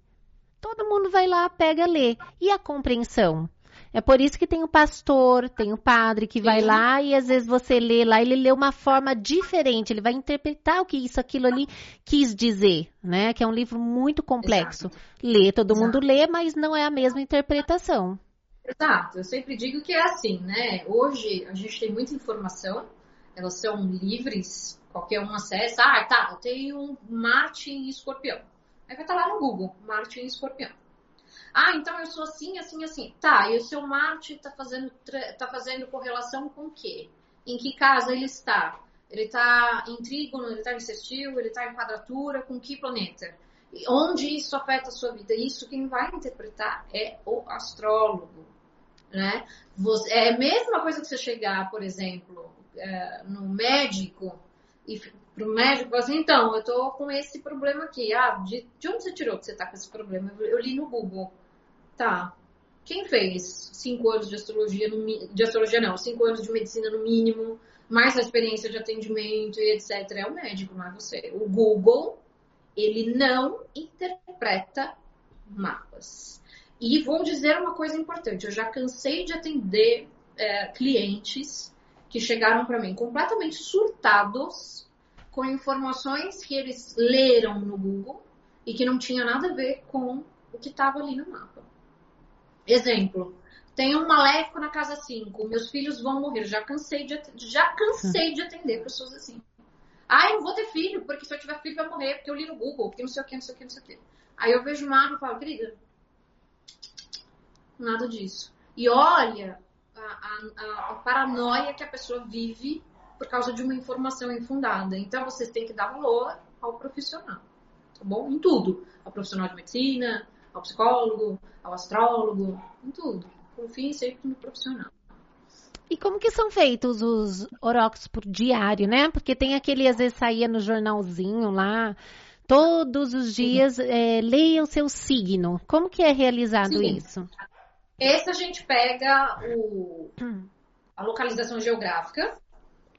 todo mundo vai lá, pega, lê. E a compreensão? É por isso que tem o pastor, tem o padre que Sim. vai lá e às vezes você lê lá, ele lê uma forma diferente, ele vai interpretar o que isso, aquilo ali quis dizer, né? Que é um livro muito complexo. Exato. Lê, todo Exato. mundo lê, mas não é a mesma interpretação. Exato, eu sempre digo que é assim, né? Hoje a gente tem muita informação, elas são livres, qualquer um acessa. Ah, tá, eu tenho um Marte em escorpião. Aí vai estar lá no Google, Marte em escorpião. Ah, então eu sou assim, assim, assim. Tá, e o seu Marte está fazendo, tá fazendo correlação com o quê? Em que casa ele está? Ele está em trígono, ele está em sextil, ele está em quadratura, com que planeta? E onde isso afeta a sua vida? Isso quem vai interpretar é o astrólogo, né? Você, é a mesma coisa que você chegar, por exemplo, é, no médico e para o médico assim, então, eu tô com esse problema aqui. Ah, de, de onde você tirou que você tá com esse problema? Eu li no Google. Tá. Quem fez cinco anos de astrologia, no, de astrologia não, cinco anos de medicina no mínimo, mais a experiência de atendimento e etc. É o médico, não é você. O Google, ele não interpreta mapas. E vou dizer uma coisa importante, eu já cansei de atender é, clientes que chegaram para mim completamente surtados com informações que eles leram no Google e que não tinha nada a ver com o que estava ali no mapa. Exemplo, tem um maléfico na casa 5, meus filhos vão morrer. Já cansei de, já cansei de atender pessoas assim. Ah, eu não vou ter filho, porque se eu tiver filho vai morrer, porque eu li no Google, porque não sei o que, não sei o que, não sei o que. Aí eu vejo o mapa e falo, querida, nada disso. E olha a, a, a paranoia que a pessoa vive por causa de uma informação infundada. Então, vocês têm que dar valor ao profissional, tá bom? Em tudo. Ao profissional de medicina, ao psicólogo, ao astrólogo, em tudo. Confie sempre no profissional. E como que são feitos os por diário, né? Porque tem aquele, às vezes, saía no jornalzinho lá, todos os dias, é, leia o seu signo. Como que é realizado Sim. isso? Esse a gente pega o, a localização geográfica,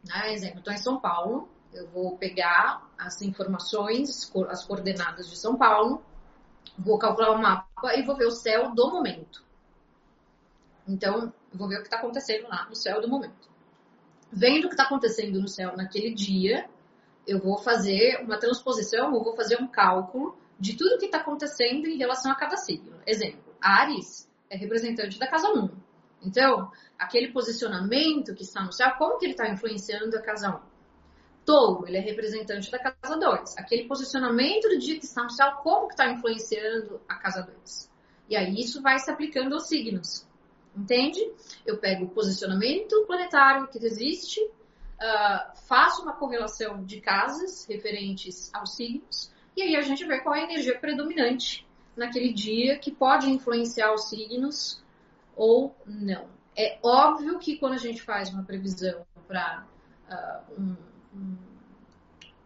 né? Exemplo, estou em São Paulo, eu vou pegar as informações, as coordenadas de São Paulo, vou calcular o mapa e vou ver o céu do momento. Então, vou ver o que está acontecendo lá no céu do momento. Vendo o que está acontecendo no céu naquele dia, eu vou fazer uma transposição, ou vou fazer um cálculo de tudo que está acontecendo em relação a cada signo. Exemplo, Ares é representante da casa 1. Então, aquele posicionamento que está no céu, como que ele está influenciando a casa 1? Touro, ele é representante da casa 2. Aquele posicionamento do dia que está no céu, como que está influenciando a casa 2? E aí isso vai se aplicando aos signos. Entende? Eu pego o posicionamento planetário que existe, uh, faço uma correlação de casas referentes aos signos, e aí a gente vê qual é a energia predominante naquele dia que pode influenciar os signos ou não. É óbvio que quando a gente faz uma previsão para uh, ah, um, um,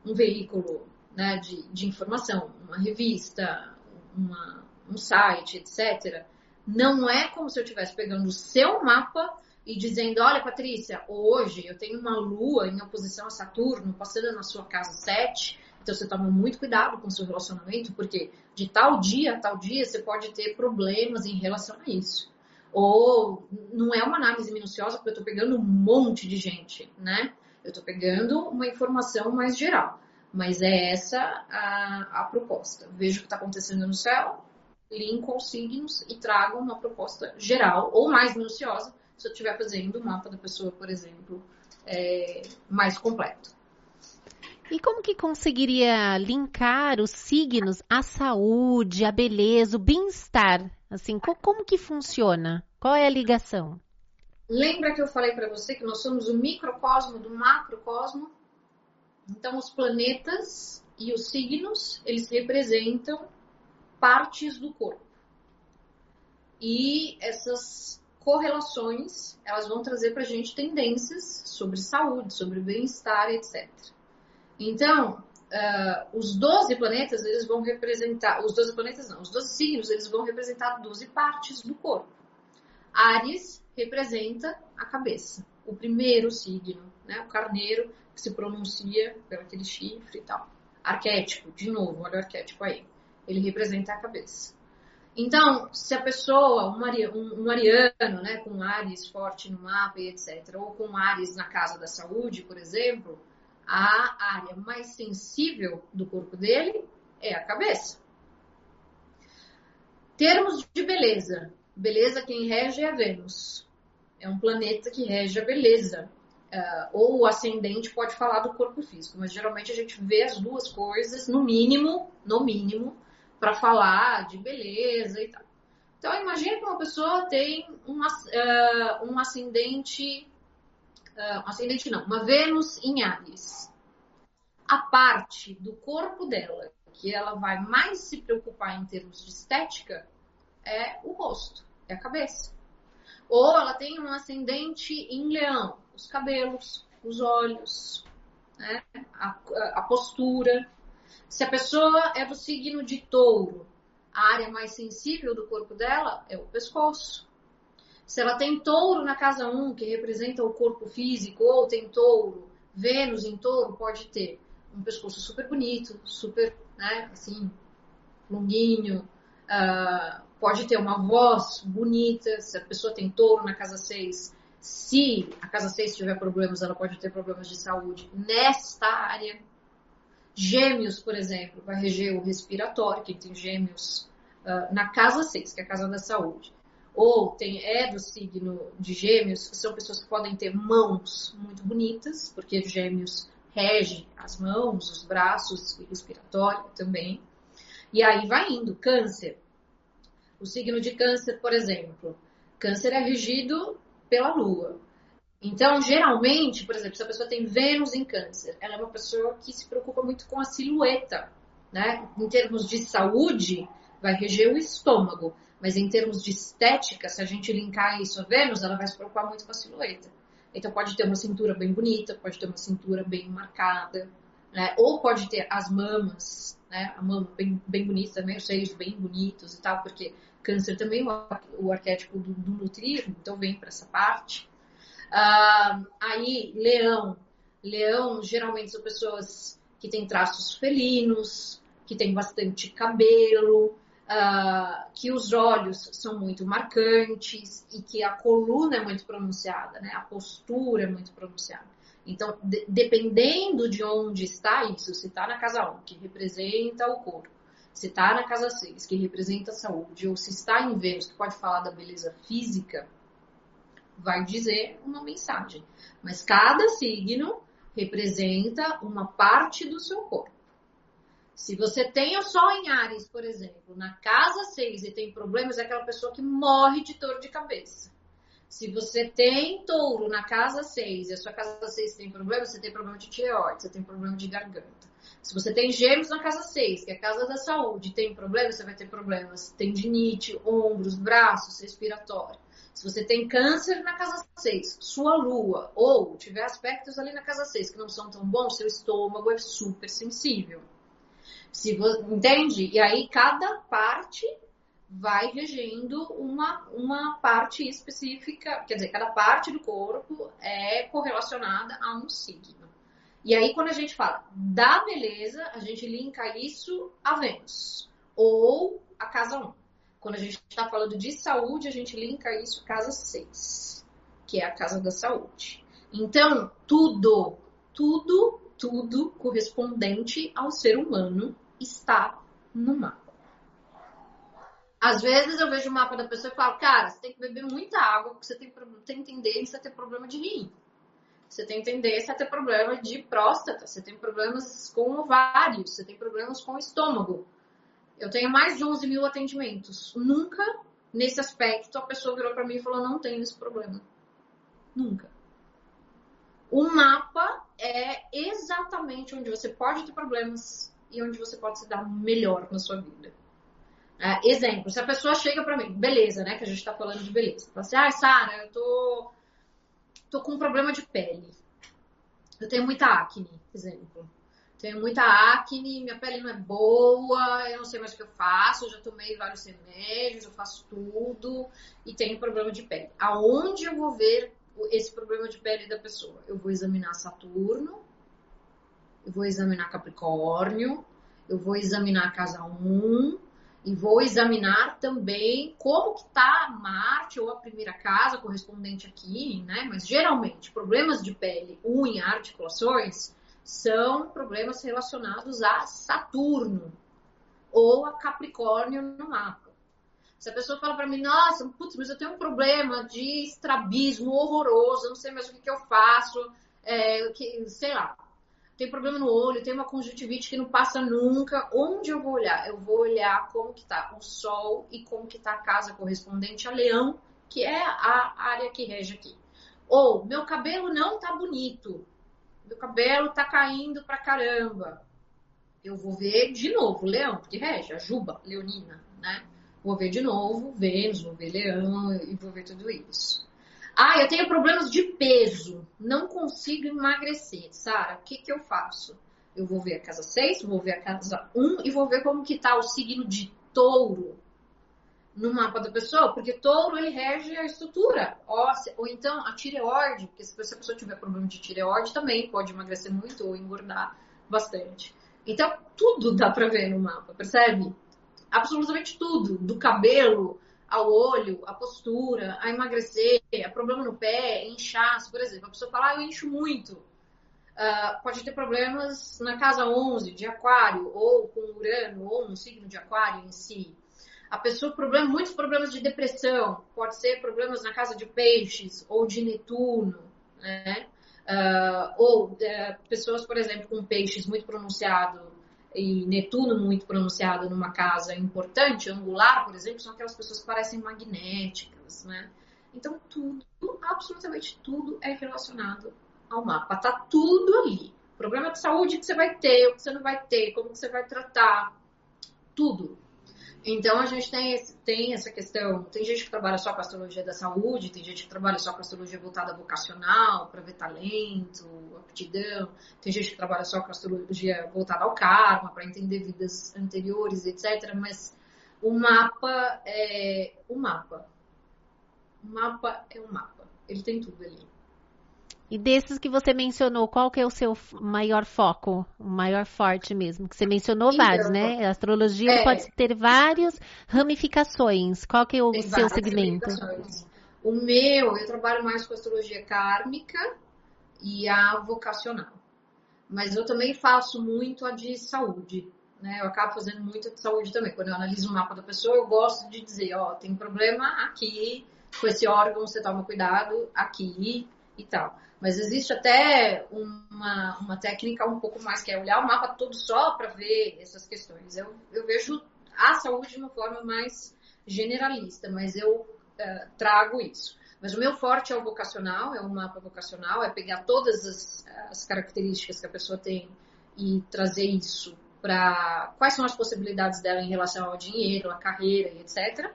um, veículo né, de, de, informação, uma revista, uma, um site, etc., não é como se eu estivesse pegando o seu mapa e dizendo: Olha, Patrícia, hoje eu tenho uma lua em oposição a Saturno passando na sua casa 7, então você toma muito cuidado com o seu relacionamento, porque de tal dia a tal dia você pode ter problemas em relação a isso. Ou não é uma análise minuciosa, porque eu estou pegando um monte de gente, né? Eu estou pegando uma informação mais geral. Mas é essa a, a proposta. Veja o que está acontecendo no céu, linko aos signos e trago uma proposta geral ou mais minuciosa se eu estiver fazendo o mapa da pessoa, por exemplo, é, mais completo. E como que conseguiria linkar os signos à saúde, à beleza, o bem-estar? Assim, como que funciona? Qual é a ligação? Lembra que eu falei para você que nós somos o microcosmo do macrocosmo? Então, os planetas e os signos, eles representam partes do corpo. E essas correlações, elas vão trazer para a gente tendências sobre saúde, sobre bem-estar, etc. Então, uh, os 12 planetas, eles vão representar, os 12 planetas não, os 12 signos, eles vão representar 12 partes do corpo. Ares representa a cabeça, o primeiro signo, né? o carneiro, que se pronuncia pelo aquele chifre e tal. Arquétipo, de novo, olha o arquétipo aí. Ele representa a cabeça. Então, se a pessoa, um, um, um ariano, né, com Ares forte no mapa e etc., ou com Ares na casa da saúde, por exemplo, a área mais sensível do corpo dele é a cabeça. Termos de beleza. Beleza, quem rege é Vênus. É um planeta que rege a beleza. Uh, ou o ascendente pode falar do corpo físico, mas geralmente a gente vê as duas coisas, no mínimo, no mínimo, para falar de beleza e tal. Então, imagine que uma pessoa tem um, uh, um ascendente, uh, ascendente não, uma Vênus em Ares. A parte do corpo dela que ela vai mais se preocupar em termos de estética é o rosto, é a cabeça. Ou ela tem um ascendente em leão, os cabelos, os olhos, né? a, a postura. Se a pessoa é do signo de touro, a área mais sensível do corpo dela é o pescoço. Se ela tem touro na casa 1, que representa o corpo físico, ou tem touro, Vênus em touro, pode ter um pescoço super bonito, super, né, assim, longuinho, uh, pode ter uma voz bonita, se a pessoa tem touro na casa 6, se a casa 6 tiver problemas, ela pode ter problemas de saúde nesta área. Gêmeos, por exemplo, vai reger o respiratório, quem tem gêmeos uh, na casa 6, que é a casa da saúde. Ou tem, é do signo de gêmeos, são pessoas que podem ter mãos muito bonitas, porque gêmeos rege as mãos, os braços e respiratório também. E aí vai indo, câncer. O signo de câncer, por exemplo. Câncer é regido pela lua. Então, geralmente, por exemplo, se a pessoa tem Vênus em câncer, ela é uma pessoa que se preocupa muito com a silhueta, né? Em termos de saúde, vai reger o estômago. Mas em termos de estética, se a gente linkar isso a Vênus, ela vai se preocupar muito com a silhueta. Então pode ter uma cintura bem bonita, pode ter uma cintura bem marcada, né? Ou pode ter as mamas, né? A mama bem, bem bonita também, os seios bem bonitos e tal, porque câncer também é o arquétipo do, do então vem para essa parte. Uh, aí, leão. Leão geralmente são pessoas que têm traços felinos, que têm bastante cabelo, uh, que os olhos são muito marcantes e que a coluna é muito pronunciada, né? A postura é muito pronunciada. Então, de, dependendo de onde está isso, se está na casa 1, que representa o corpo, se está na casa 6, que representa a saúde, ou se está em Vênus, que pode falar da beleza física, vai dizer uma mensagem. Mas cada signo representa uma parte do seu corpo. Se você tem o Sol em Ares, por exemplo, na casa 6 e tem problemas, é aquela pessoa que morre de dor de cabeça. Se você tem touro na casa 6 e a sua casa 6 tem problema, você tem problema de tireoide, você tem problema de garganta. Se você tem gêmeos na casa 6, que é a casa da saúde, tem problema, você vai ter problemas tendinite, ombros, braços, respiratório. Se você tem câncer na casa 6, sua lua, ou tiver aspectos ali na casa 6 que não são tão bons, seu estômago é super sensível. Se você, entende? E aí cada parte vai regendo uma, uma parte específica, quer dizer, cada parte do corpo é correlacionada a um signo. E aí, quando a gente fala da beleza, a gente linka isso a Vênus ou a casa 1. Quando a gente está falando de saúde, a gente linka isso a casa 6, que é a casa da saúde. Então, tudo, tudo, tudo correspondente ao ser humano está no mapa. Às vezes eu vejo o mapa da pessoa e falo, cara, você tem que beber muita água, porque você tem, tem tendência a ter problema de rim. Você tem tendência a ter problema de próstata, você tem problemas com ovários, você tem problemas com estômago. Eu tenho mais de 11 mil atendimentos. Nunca, nesse aspecto, a pessoa virou para mim e falou: não tenho esse problema. Nunca. O mapa é exatamente onde você pode ter problemas e onde você pode se dar melhor na sua vida. É, exemplo, se a pessoa chega para mim, beleza, né? Que a gente tá falando de beleza. Fala assim, ah, Sara, eu tô, tô com um problema de pele. Eu tenho muita acne, exemplo. Tenho muita acne, minha pele não é boa, eu não sei mais o que eu faço, eu já tomei vários remédios, eu faço tudo e tenho problema de pele. Aonde eu vou ver esse problema de pele da pessoa? Eu vou examinar Saturno, eu vou examinar Capricórnio, eu vou examinar casa 1, e vou examinar também como que está Marte ou a primeira casa correspondente aqui, né? Mas geralmente problemas de pele, unha, articulações são problemas relacionados a Saturno ou a Capricórnio no mapa. Se a pessoa fala para mim, nossa, putz, mas eu tenho um problema de estrabismo horroroso, não sei mais o que, que eu faço, é, que, sei lá, tem problema no olho, tem uma conjuntivite que não passa nunca. Onde eu vou olhar? Eu vou olhar como que tá o Sol e como que tá a casa correspondente a Leão, que é a área que rege aqui. Ou, meu cabelo não tá bonito. Meu cabelo tá caindo pra caramba. Eu vou ver de novo Leão, porque rege a Juba, Leonina, né? Vou ver de novo Vênus, vou ver Leão e vou ver tudo isso. Ah, eu tenho problemas de peso, não consigo emagrecer. Sara, o que, que eu faço? Eu vou ver a casa 6, vou ver a casa 1 e vou ver como que tá o signo de touro no mapa da pessoa, porque touro ele rege a estrutura óssea, ou então a tireoide, porque se a pessoa tiver problema de tireoide também pode emagrecer muito ou engordar bastante. Então tudo dá para ver no mapa, percebe? Absolutamente tudo, do cabelo ao olho, a postura, a emagrecer, a problema no pé, inchaço, por exemplo. A pessoa fala, ah, eu incho muito. Uh, pode ter problemas na casa 11 de aquário, ou com urano, ou no signo de aquário em si. A pessoa, problema, muitos problemas de depressão, pode ser problemas na casa de peixes, ou de Netuno, né? Uh, ou uh, pessoas, por exemplo, com peixes muito pronunciado e Netuno muito pronunciado numa casa importante, angular, por exemplo, são aquelas pessoas que parecem magnéticas, né? Então tudo, absolutamente tudo é relacionado ao mapa. Tá tudo ali. Problema de saúde que você vai ter, o que você não vai ter, como que você vai tratar, tudo. Então a gente tem, tem essa questão. Tem gente que trabalha só com astrologia da saúde, tem gente que trabalha só com astrologia voltada vocacional, para ver talento, aptidão. Tem gente que trabalha só com astrologia voltada ao karma, para entender vidas anteriores, etc. Mas o mapa é o mapa. O mapa é o mapa. Ele tem tudo ali. E desses que você mencionou, qual que é o seu maior foco, o maior forte mesmo? Que você mencionou então, vários, né? A astrologia é, pode ter várias ramificações. Qual que é o seu segmento? O meu, eu trabalho mais com astrologia kármica e a vocacional. Mas eu também faço muito a de saúde. Né? Eu acabo fazendo muito a de saúde também. Quando eu analiso o mapa da pessoa, eu gosto de dizer, ó, tem problema aqui, com esse órgão você toma cuidado aqui e tal. Mas existe até uma, uma técnica um pouco mais, que é olhar o mapa todo só para ver essas questões. Eu, eu vejo a saúde de uma forma mais generalista, mas eu uh, trago isso. Mas o meu forte é o vocacional, é o mapa vocacional, é pegar todas as, as características que a pessoa tem e trazer isso para quais são as possibilidades dela em relação ao dinheiro, à carreira e etc.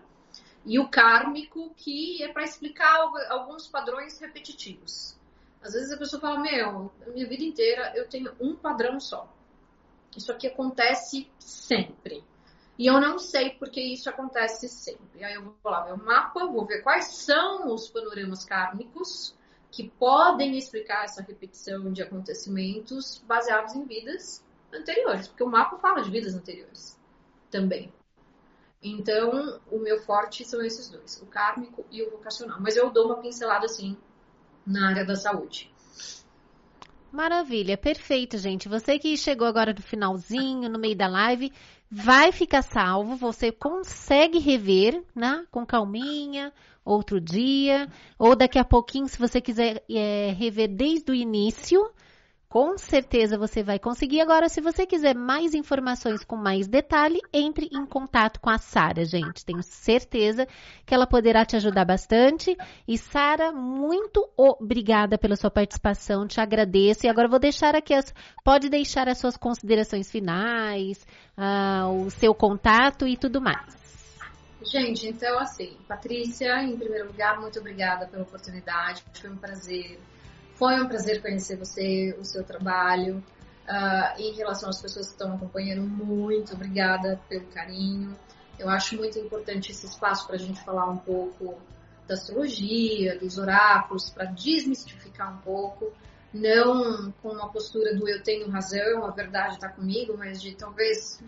E o kármico, que é para explicar alguns padrões repetitivos. Às vezes a pessoa fala, meu, minha vida inteira eu tenho um padrão só. Isso aqui acontece sempre. E eu não sei porque isso acontece sempre. Aí eu vou lá o mapa, vou ver quais são os panoramas kármicos que podem explicar essa repetição de acontecimentos baseados em vidas anteriores, porque o mapa fala de vidas anteriores também. Então, o meu forte são esses dois, o kármico e o vocacional. Mas eu dou uma pincelada assim na área da saúde. Maravilha, perfeito, gente. Você que chegou agora no finalzinho, no meio da live, vai ficar salvo. Você consegue rever, né? Com calminha, outro dia, ou daqui a pouquinho, se você quiser é, rever desde o início, com certeza você vai conseguir. Agora, se você quiser mais informações com mais detalhe, entre em contato com a Sara, gente. Tenho certeza que ela poderá te ajudar bastante. E Sara, muito obrigada pela sua participação. Te agradeço. E agora vou deixar aqui as, pode deixar as suas considerações finais, uh, o seu contato e tudo mais. Gente, então assim, Patrícia, em primeiro lugar, muito obrigada pela oportunidade. Foi um prazer foi um prazer conhecer você, o seu trabalho. Uh, em relação às pessoas que estão acompanhando, muito obrigada pelo carinho. Eu acho muito importante esse espaço para a gente falar um pouco da astrologia, dos oráculos, para desmistificar um pouco, não com uma postura do eu tenho razão, a verdade está comigo, mas de talvez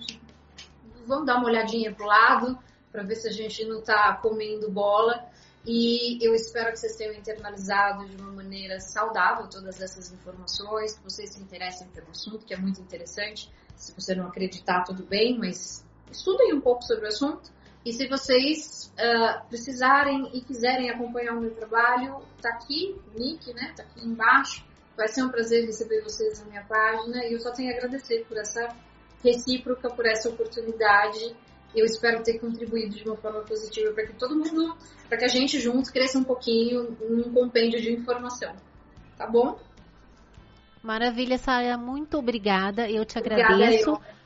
vamos dar uma olhadinha para o lado para ver se a gente não está comendo bola e eu espero que vocês tenham internalizado de uma maneira saudável todas essas informações, que vocês se interessem pelo assunto, que é muito interessante. Se você não acreditar, tudo bem, mas estudem um pouco sobre o assunto. E se vocês uh, precisarem e quiserem acompanhar o meu trabalho, tá aqui, o link, né? Tá aqui embaixo. Vai ser um prazer receber vocês na minha página e eu só tenho a agradecer por essa recíproca, por essa oportunidade eu espero ter contribuído de uma forma positiva para que todo mundo, para que a gente junto cresça um pouquinho num compêndio de informação. Tá bom? Maravilha, Sara, muito obrigada. Eu te agradeço. Obrigada, eu.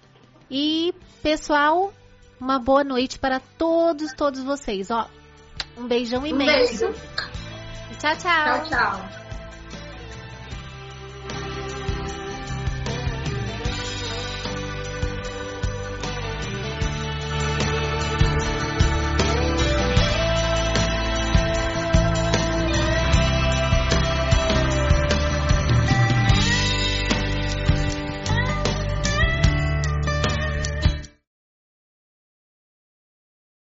E, pessoal, uma boa noite para todos, todos vocês. Ó, um beijão imenso. Um beijo. Tchau, tchau. Tchau, tchau.